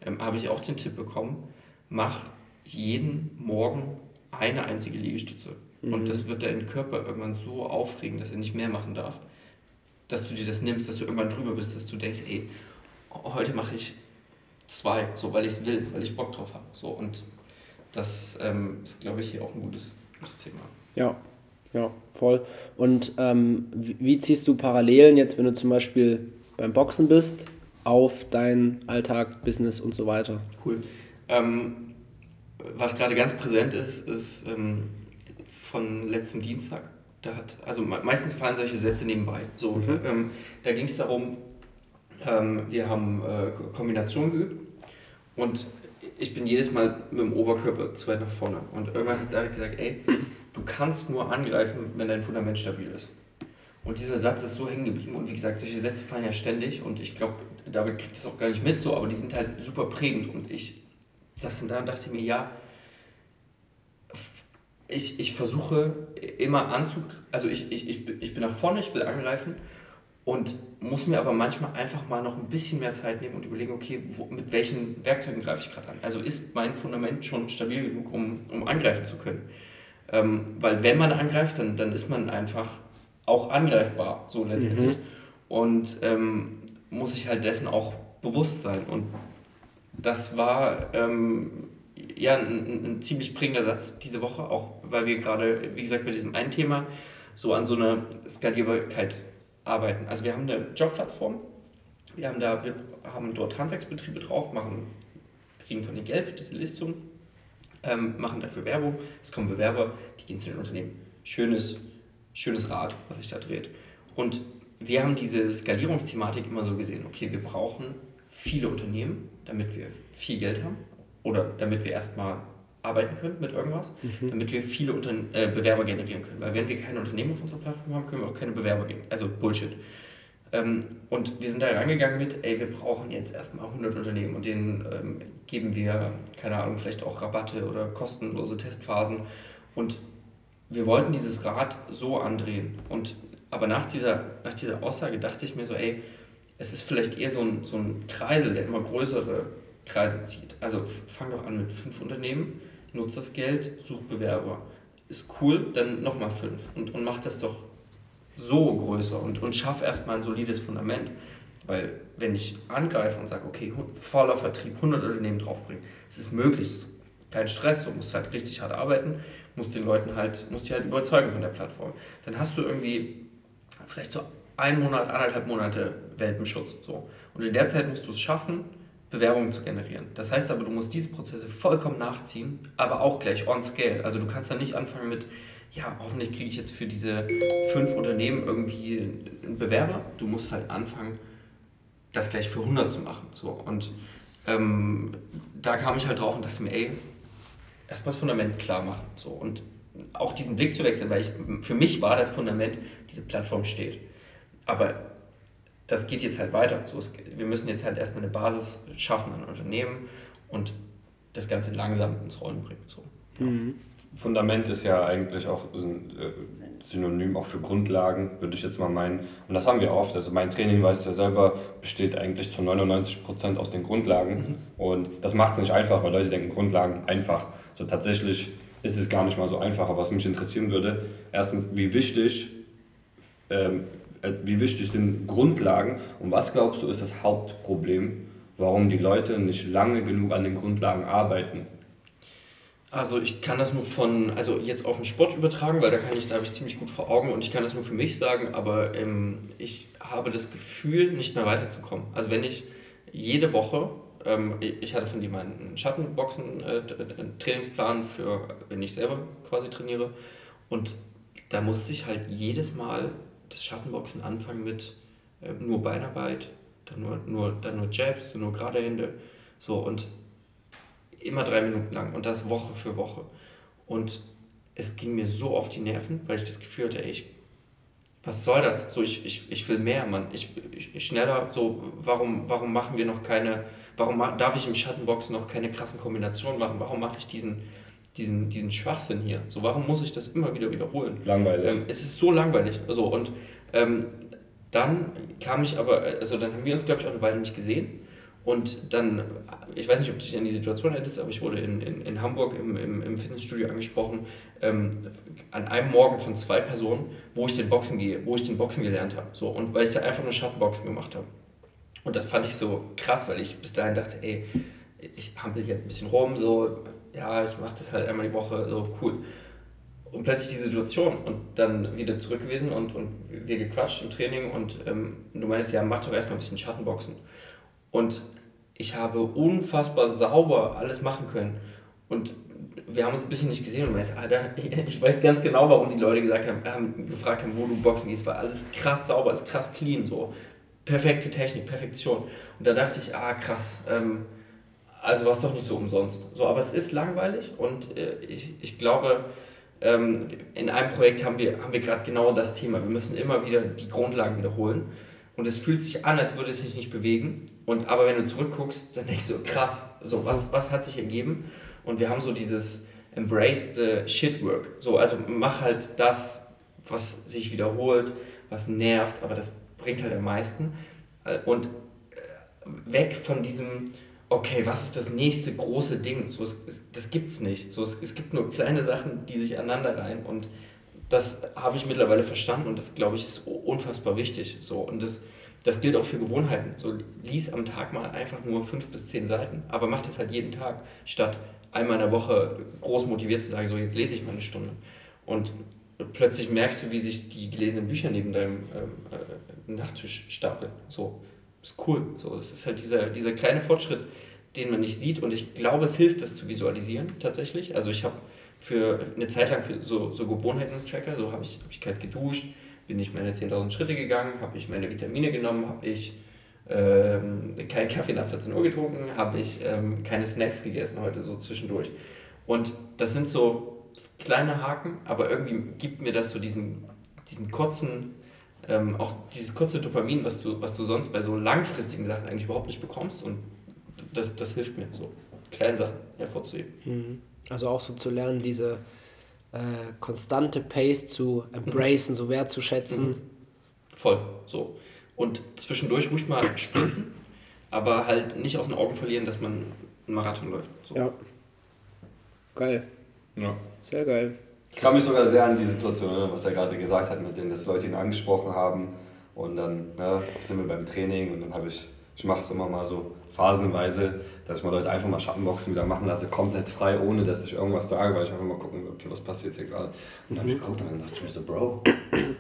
ähm, habe ich auch den Tipp bekommen, mach jeden Morgen eine einzige Liegestütze. Mhm. Und das wird deinen Körper irgendwann so aufregen, dass er nicht mehr machen darf, dass du dir das nimmst, dass du irgendwann drüber bist, dass du denkst, ey, heute mache ich zwei, so weil ich es will, weil ich Bock drauf habe. So, und das ähm, ist, glaube ich, hier auch ein gutes, gutes Thema. Ja, ja, voll. Und ähm, wie, wie, ziehst du Parallelen jetzt, wenn du zum Beispiel beim Boxen bist, auf deinen Alltag, Business und so weiter? Cool. Ähm, was gerade ganz präsent ist, ist ähm, von letztem Dienstag. Da hat, also meistens fallen solche Sätze nebenbei. So, mhm. Ähm, da ging es darum, ähm, wir haben äh, Kombinationen geübt und ich bin jedes Mal mit dem Oberkörper zu weit nach vorne. Und irgendwann hat er gesagt, ey, du kannst nur angreifen, wenn dein Fundament stabil ist. Und dieser Satz ist so hängen geblieben. Und wie gesagt, solche Sätze fallen ja ständig. Und ich glaube, David kriegt es auch gar nicht mit so, aber die sind halt super prägend. Und ich saß dann da und dachte mir, ja, ich, ich versuche immer anzu... Also ich, ich, ich, ich bin nach vorne, ich will angreifen und muss mir aber manchmal einfach mal noch ein bisschen mehr Zeit nehmen und überlegen, okay, wo, mit welchen Werkzeugen greife ich gerade an? Also ist mein Fundament schon stabil genug, um, um angreifen zu können? Ähm, weil wenn man angreift, dann, dann ist man einfach auch angreifbar, so letztendlich. Mhm. Und ähm, muss sich halt dessen auch bewusst sein. Und das war ähm, ja ein, ein, ziemlich prägender Satz diese Woche, auch weil wir gerade, wie gesagt, bei diesem einen Thema so an so einer Skalierbarkeit arbeiten. Also wir haben eine Jobplattform, wir haben da, wir haben dort Handwerksbetriebe drauf, machen, kriegen von denen Geld für diese Listung, ähm, machen dafür Werbung, es kommen Bewerber, die gehen zu den Unternehmen. Schönes, schönes Rad, was sich da dreht. Und wir haben diese Skalierungsthematik immer so gesehen, okay, wir brauchen viele Unternehmen, damit wir viel Geld haben oder damit wir erstmal arbeiten können mit irgendwas, mhm. damit wir viele Unter äh, Bewerber generieren können. Weil wenn wir keine Unternehmen auf unserer Plattform haben, können wir auch keine Bewerber generieren. Also Bullshit. Ähm, und wir sind da rangegangen mit, ey, wir brauchen jetzt erstmal 100 Unternehmen und denen ähm, geben wir, keine Ahnung, vielleicht auch Rabatte oder kostenlose Testphasen. Und wir wollten dieses Rad so andrehen. Und aber nach dieser, nach dieser Aussage dachte ich mir so, ey, es ist vielleicht eher so ein, so ein Kreisel, der immer größere Kreise zieht. Also fang doch an mit fünf Unternehmen, nutzt das Geld, such Bewerber. Ist cool, dann nochmal fünf und, und mach das doch so größer und, und schaff erstmal ein solides Fundament. Weil wenn ich angreife und sage, okay, voller Vertrieb, 100 Unternehmen draufbringen, es ist möglich, es ist kein Stress, du musst halt richtig hart arbeiten, musst den Leuten halt, musst die halt überzeugen von der Plattform. Dann hast du irgendwie vielleicht so einen Monat, anderthalb Monate Welpenschutz. So. Und in der Zeit musst du es schaffen, Bewerbungen zu generieren. Das heißt aber, du musst diese Prozesse vollkommen nachziehen, aber auch gleich on scale. Also du kannst dann nicht anfangen mit, ja, hoffentlich kriege ich jetzt für diese fünf Unternehmen irgendwie einen Bewerber. Du musst halt anfangen, das gleich für 100 zu machen. So. Und ähm, da kam ich halt drauf und dachte mir, ey, erstmal das Fundament klar machen. So. Und auch diesen Blick zu wechseln, weil ich, für mich war das Fundament, diese Plattform steht. Aber das geht jetzt halt weiter. So, es, wir müssen jetzt halt erstmal eine Basis schaffen an Unternehmen und das Ganze langsam ins Rollen bringen. So. Mhm. Fundament ist ja eigentlich auch ein äh, Synonym auch für Grundlagen, würde ich jetzt mal meinen. Und das haben wir oft. Also mein Training, weißt du ja selber, besteht eigentlich zu 99 Prozent aus den Grundlagen. Mhm. Und das macht es nicht einfach, weil Leute denken, Grundlagen einfach. So tatsächlich ist es gar nicht mal so einfach. Aber was mich interessieren würde, erstens, wie wichtig ähm, äh, wie wichtig sind Grundlagen und was glaubst du ist das Hauptproblem, warum die Leute nicht lange genug an den Grundlagen arbeiten? Also ich kann das nur von, also jetzt auf den Sport übertragen, weil da kann ich, da habe ich ziemlich gut vor Augen und ich kann das nur für mich sagen, aber ähm, ich habe das Gefühl, nicht mehr weiterzukommen. Also wenn ich jede Woche, ähm, ich hatte von dir meinen Schattenboxen-Trainingsplan äh, für, wenn ich selber quasi trainiere und da musste ich halt jedes Mal das Schattenboxen anfangen mit äh, nur Beinarbeit, dann nur, nur, dann nur Jabs, dann nur gerade Hände. So und immer drei Minuten lang und das Woche für Woche. Und es ging mir so auf die Nerven, weil ich das Gefühl hatte, ey, ich, was soll das? So, ich, ich, ich will mehr, Mann. Ich, ich, schneller, so, warum, warum machen wir noch keine, warum darf ich im Schattenboxen noch keine krassen Kombinationen machen? Warum mache ich diesen, diesen, diesen Schwachsinn hier? So, warum muss ich das immer wieder wiederholen? Langweilig. Ähm, es ist so langweilig. So, und ähm, dann kam ich aber, also dann haben wir uns, glaube ich, auch eine Weile nicht gesehen. Und dann, ich weiß nicht, ob du dich an die Situation erinnerst, aber ich wurde in, in, in Hamburg im, im, im Fitnessstudio angesprochen, ähm, an einem Morgen von zwei Personen, wo ich den Boxen gehe, wo ich den Boxen gelernt habe. So, und weil ich da einfach nur Schattenboxen gemacht habe. Und das fand ich so krass, weil ich bis dahin dachte, ey, ich hampel hier ein bisschen rum, so, ja, ich mache das halt einmal die Woche, so cool. Und plötzlich die Situation und dann wieder zurück gewesen und, und wir gequatscht im Training und ähm, du meinst, ja, mach doch erstmal ein bisschen Schattenboxen. Und ich habe unfassbar sauber alles machen können. Und wir haben uns ein bisschen nicht gesehen und weiß, Alter, <laughs> ich weiß ganz genau, warum die Leute gesagt haben, haben gefragt haben, wo du boxen gehst, weil alles krass sauber ist, krass clean, so perfekte Technik, Perfektion. Und da dachte ich, ah krass, ähm, also war es doch nicht so umsonst. So, aber es ist langweilig und äh, ich, ich glaube, ähm, in einem Projekt haben wir, haben wir gerade genau das Thema. Wir müssen immer wieder die Grundlagen wiederholen. Und es fühlt sich an, als würde es sich nicht bewegen. Und aber wenn du zurückguckst, dann denkst du, krass, so was, was hat sich ergeben? Und wir haben so dieses Embrace the Shitwork. So, also mach halt das, was sich wiederholt, was nervt, aber das bringt halt am meisten. Äh, und äh, weg von diesem, okay, was ist das nächste große Ding? So, es, das gibt's nicht. So, es, es gibt nur kleine Sachen, die sich aneinander reihen und das habe ich mittlerweile verstanden und das glaube ich ist unfassbar wichtig. So, und das, das gilt auch für Gewohnheiten. So lies am Tag mal einfach nur fünf bis zehn Seiten, aber mach das halt jeden Tag, statt einmal in der Woche groß motiviert zu sagen, so jetzt lese ich mal eine Stunde. Und plötzlich merkst du, wie sich die gelesenen Bücher neben deinem ähm, äh, Nachttisch stapeln. So, ist cool. So, das ist halt dieser, dieser kleine Fortschritt, den man nicht sieht. Und ich glaube, es hilft, das zu visualisieren tatsächlich. Also ich habe für eine Zeit lang für so, so Gewohnheiten-Tracker, so habe ich, hab ich kalt geduscht, bin ich meine 10.000 Schritte gegangen, habe ich meine Vitamine genommen, habe ich ähm, keinen Kaffee nach 14 Uhr getrunken, habe ich ähm, keine Snacks gegessen heute so zwischendurch. Und das sind so kleine Haken, aber irgendwie gibt mir das so diesen, diesen kurzen, ähm, auch dieses kurze Dopamin, was du, was du sonst bei so langfristigen Sachen eigentlich überhaupt nicht bekommst. Und das, das hilft mir, so kleine Sachen hervorzuheben. Mhm. Also auch so zu lernen, diese äh, konstante Pace zu embracen, mhm. so wertzuschätzen. Mhm. Voll, so. Und zwischendurch ruhig mal sprinten, aber halt nicht aus den Augen verlieren, dass man einen Marathon läuft. So. Ja. Geil. Ja. Sehr geil. Ich kann mich sogar sehr an die Situation, ne, was er gerade gesagt hat, mit denen, dass Leute ihn angesprochen haben. Und dann ne, sind wir beim Training und dann habe ich, ich mache es immer mal so phasenweise, dass ich mal Leute einfach mal Schattenboxen wieder machen lasse, komplett frei, ohne dass ich irgendwas sage, weil ich einfach mal gucken will, okay, was passiert hier gerade. Und dann habe ich geguckt und dann dachte ich mir so, Bro,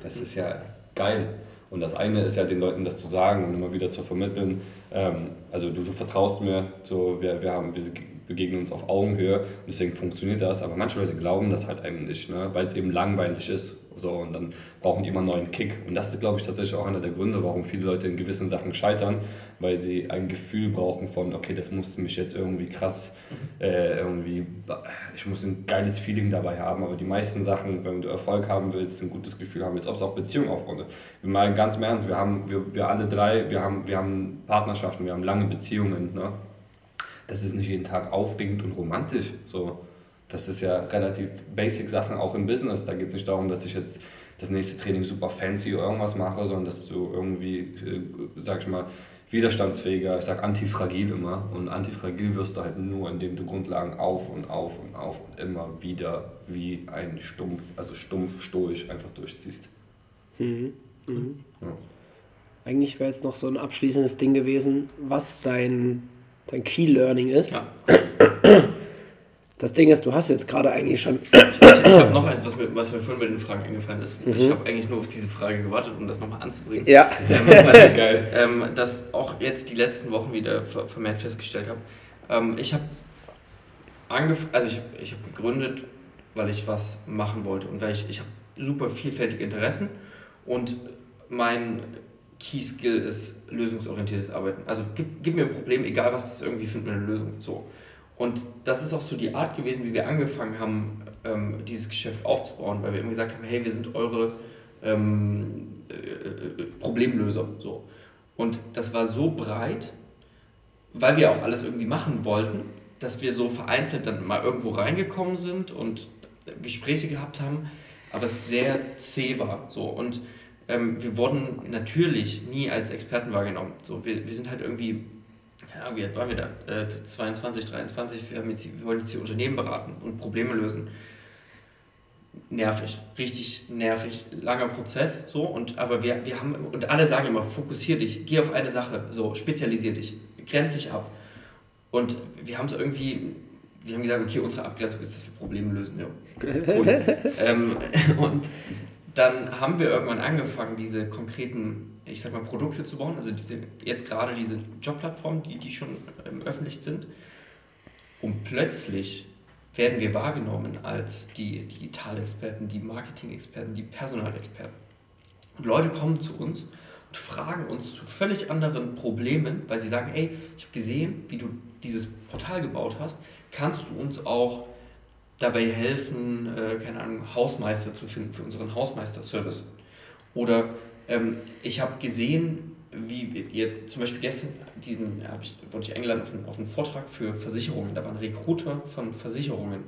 das ist ja geil. Und das eine ist ja den Leuten das zu sagen und immer wieder zu vermitteln. Ähm, also du, du vertraust mir, so wir, wir haben, wir begegnen uns auf Augenhöhe und deswegen funktioniert das. Aber manche Leute glauben das halt einem nicht, ne? weil es eben langweilig ist. So, und dann brauchen die immer einen neuen Kick. Und das ist, glaube ich, tatsächlich auch einer der Gründe, warum viele Leute in gewissen Sachen scheitern, weil sie ein Gefühl brauchen von, okay, das muss mich jetzt irgendwie krass, äh, irgendwie, ich muss ein geiles Feeling dabei haben. Aber die meisten Sachen, wenn du Erfolg haben willst, ein gutes Gefühl haben willst, ob es auch Beziehungen aufbauen soll. Wir mal ganz im Ernst, wir haben, wir, wir alle drei, wir haben, wir haben Partnerschaften, wir haben lange Beziehungen. Ne? das ist nicht jeden Tag aufregend und romantisch. So, das ist ja relativ basic Sachen auch im Business. Da geht es nicht darum, dass ich jetzt das nächste Training super fancy oder irgendwas mache, sondern dass du irgendwie, äh, sag ich mal, widerstandsfähiger, ich sag antifragil immer. Und antifragil wirst du halt nur, indem du Grundlagen auf und auf und auf und immer wieder wie ein Stumpf, also stumpf, stoisch einfach durchziehst. Mhm. Mhm. Ja. Eigentlich wäre jetzt noch so ein abschließendes Ding gewesen, was dein dein Key Learning ist. Ja. Das Ding ist, du hast jetzt gerade eigentlich schon. Ich, ich, ich habe noch eins, was mir, was mir vorhin bei den Fragen eingefallen ist. Mhm. Ich habe eigentlich nur auf diese Frage gewartet, um das nochmal anzubringen. Ja. <laughs> Ähm, ich geil. Ähm, das auch jetzt die letzten Wochen wieder vermehrt festgestellt habe. Ähm, ich habe angefangen, also ich habe ich hab gegründet, weil ich was machen wollte und weil ich, ich habe super vielfältige Interessen und mein Key Skill ist lösungsorientiertes Arbeiten. Also gib, gib mir ein Problem, egal was es irgendwie finden wir eine Lösung. So. Und das ist auch so die Art gewesen, wie wir angefangen haben, ähm, dieses Geschäft aufzubauen, weil wir immer gesagt haben, hey, wir sind eure ähm, äh, äh, Problemlöser. So. Und das war so breit, weil wir auch alles irgendwie machen wollten, dass wir so vereinzelt dann mal irgendwo reingekommen sind und Gespräche gehabt haben, aber es sehr zäh war. So. Und ähm, wir wurden natürlich nie als Experten wahrgenommen. So, wir, wir sind halt irgendwie, ja, wie alt waren wir da? Äh, 22, 23, wir, haben jetzt, wir wollen jetzt die Unternehmen beraten und Probleme lösen. Nervig, richtig nervig, langer Prozess, so, und aber wir, wir haben, und alle sagen immer, fokussier dich, geh auf eine Sache, so, spezialisier dich, grenz dich ab. Und wir haben es irgendwie, wir haben gesagt, okay, unsere Abgrenzung ist, dass wir Probleme lösen, ja. Cool. <laughs> ähm, <laughs> und dann haben wir irgendwann angefangen, diese konkreten, ich sag mal, Produkte zu bauen, also diese, jetzt gerade diese Jobplattformen, die, die schon ähm, öffentlich sind. Und plötzlich werden wir wahrgenommen als die Digitalexperten, die Marketing-Experten, die Personalexperten. Und Leute kommen zu uns und fragen uns zu völlig anderen Problemen, weil sie sagen, ey, ich habe gesehen, wie du dieses Portal gebaut hast, kannst du uns auch dabei helfen, äh, keine Ahnung, Hausmeister zu finden für unseren Hausmeister-Service. Oder ähm, ich habe gesehen, wie ihr zum Beispiel gestern diesen, ja, ich, wurde ich eingeladen auf einen, auf einen Vortrag für Versicherungen. Da waren Rekruter von Versicherungen.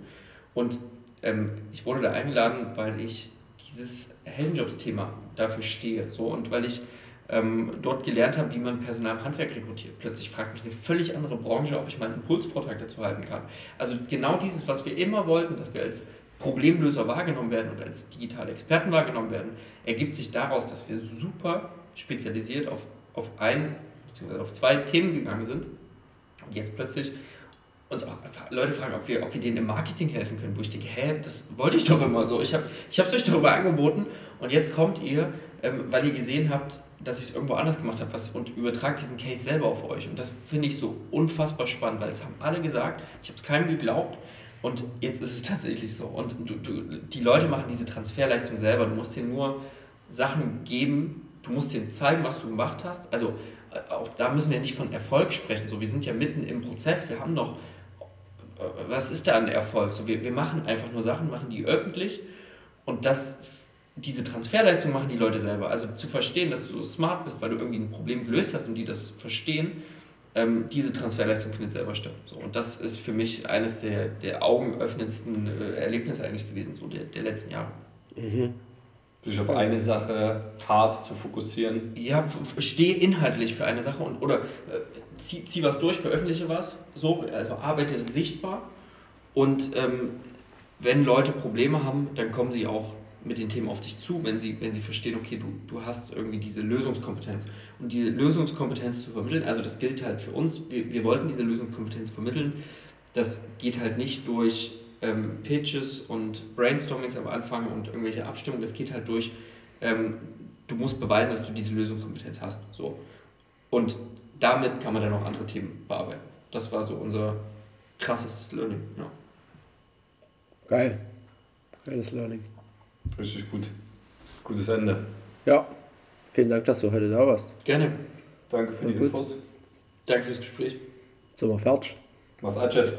Und ähm, ich wurde da eingeladen, weil ich dieses Heldenjobs-Thema dafür stehe. So, und weil ich ähm, dort gelernt habe, wie man Personal im Handwerk rekrutiert. Plötzlich fragt mich eine völlig andere Branche, ob ich meinen Impulsvortrag dazu halten kann. Also genau dieses, was wir immer wollten, dass wir als Problemlöser wahrgenommen werden und als digitale Experten wahrgenommen werden, ergibt sich daraus, dass wir super spezialisiert auf, auf ein, beziehungsweise auf zwei Themen gegangen sind und jetzt plötzlich uns auch Leute fragen, ob wir, ob wir denen im Marketing helfen können, wo ich denke, hä, das wollte ich doch immer so. Ich habe es ich euch darüber angeboten und jetzt kommt ihr, ähm, weil ihr gesehen habt, dass ich es irgendwo anders gemacht habe und übertragt diesen Case selber auf euch. Und das finde ich so unfassbar spannend, weil es haben alle gesagt, ich habe es keinem geglaubt und jetzt ist es <laughs> tatsächlich so. Und du, du, die Leute machen diese Transferleistung selber. Du musst ihnen nur Sachen geben, du musst ihnen zeigen, was du gemacht hast. Also äh, auch da müssen wir nicht von Erfolg sprechen. So, wir sind ja mitten im Prozess, wir haben noch äh, was ist da ein Erfolg? So, wir, wir machen einfach nur Sachen, machen die öffentlich und das, diese Transferleistung machen die Leute selber. Also zu verstehen, dass du smart bist, weil du irgendwie ein Problem gelöst hast und die das verstehen, ähm, diese Transferleistung findet selber statt. So, und das ist für mich eines der, der augenöffnendsten äh, Erlebnisse eigentlich gewesen, so der, der letzten Jahre. Mhm. Sich auf eine Sache hart zu fokussieren. Ja, stehe inhaltlich für eine Sache und oder äh, zieh, zieh was durch, veröffentliche was, so, also arbeite sichtbar. Und ähm, wenn Leute Probleme haben, dann kommen sie auch mit den Themen auf dich zu, wenn sie, wenn sie verstehen, okay, du, du hast irgendwie diese Lösungskompetenz. Und diese Lösungskompetenz zu vermitteln, also das gilt halt für uns, wir, wir wollten diese Lösungskompetenz vermitteln, das geht halt nicht durch ähm, Pitches und Brainstormings am Anfang und irgendwelche Abstimmungen, das geht halt durch, ähm, du musst beweisen, dass du diese Lösungskompetenz hast. So. Und damit kann man dann auch andere Themen bearbeiten. Das war so unser krassestes Learning. Ja. Geil. Geiles Learning. Richtig gut. Gutes Ende. Ja. Vielen Dank, dass du heute da warst. Gerne. Danke für ja, die gut. Infos. Danke fürs Gespräch. Sind wir fertig. Mach's Adjet.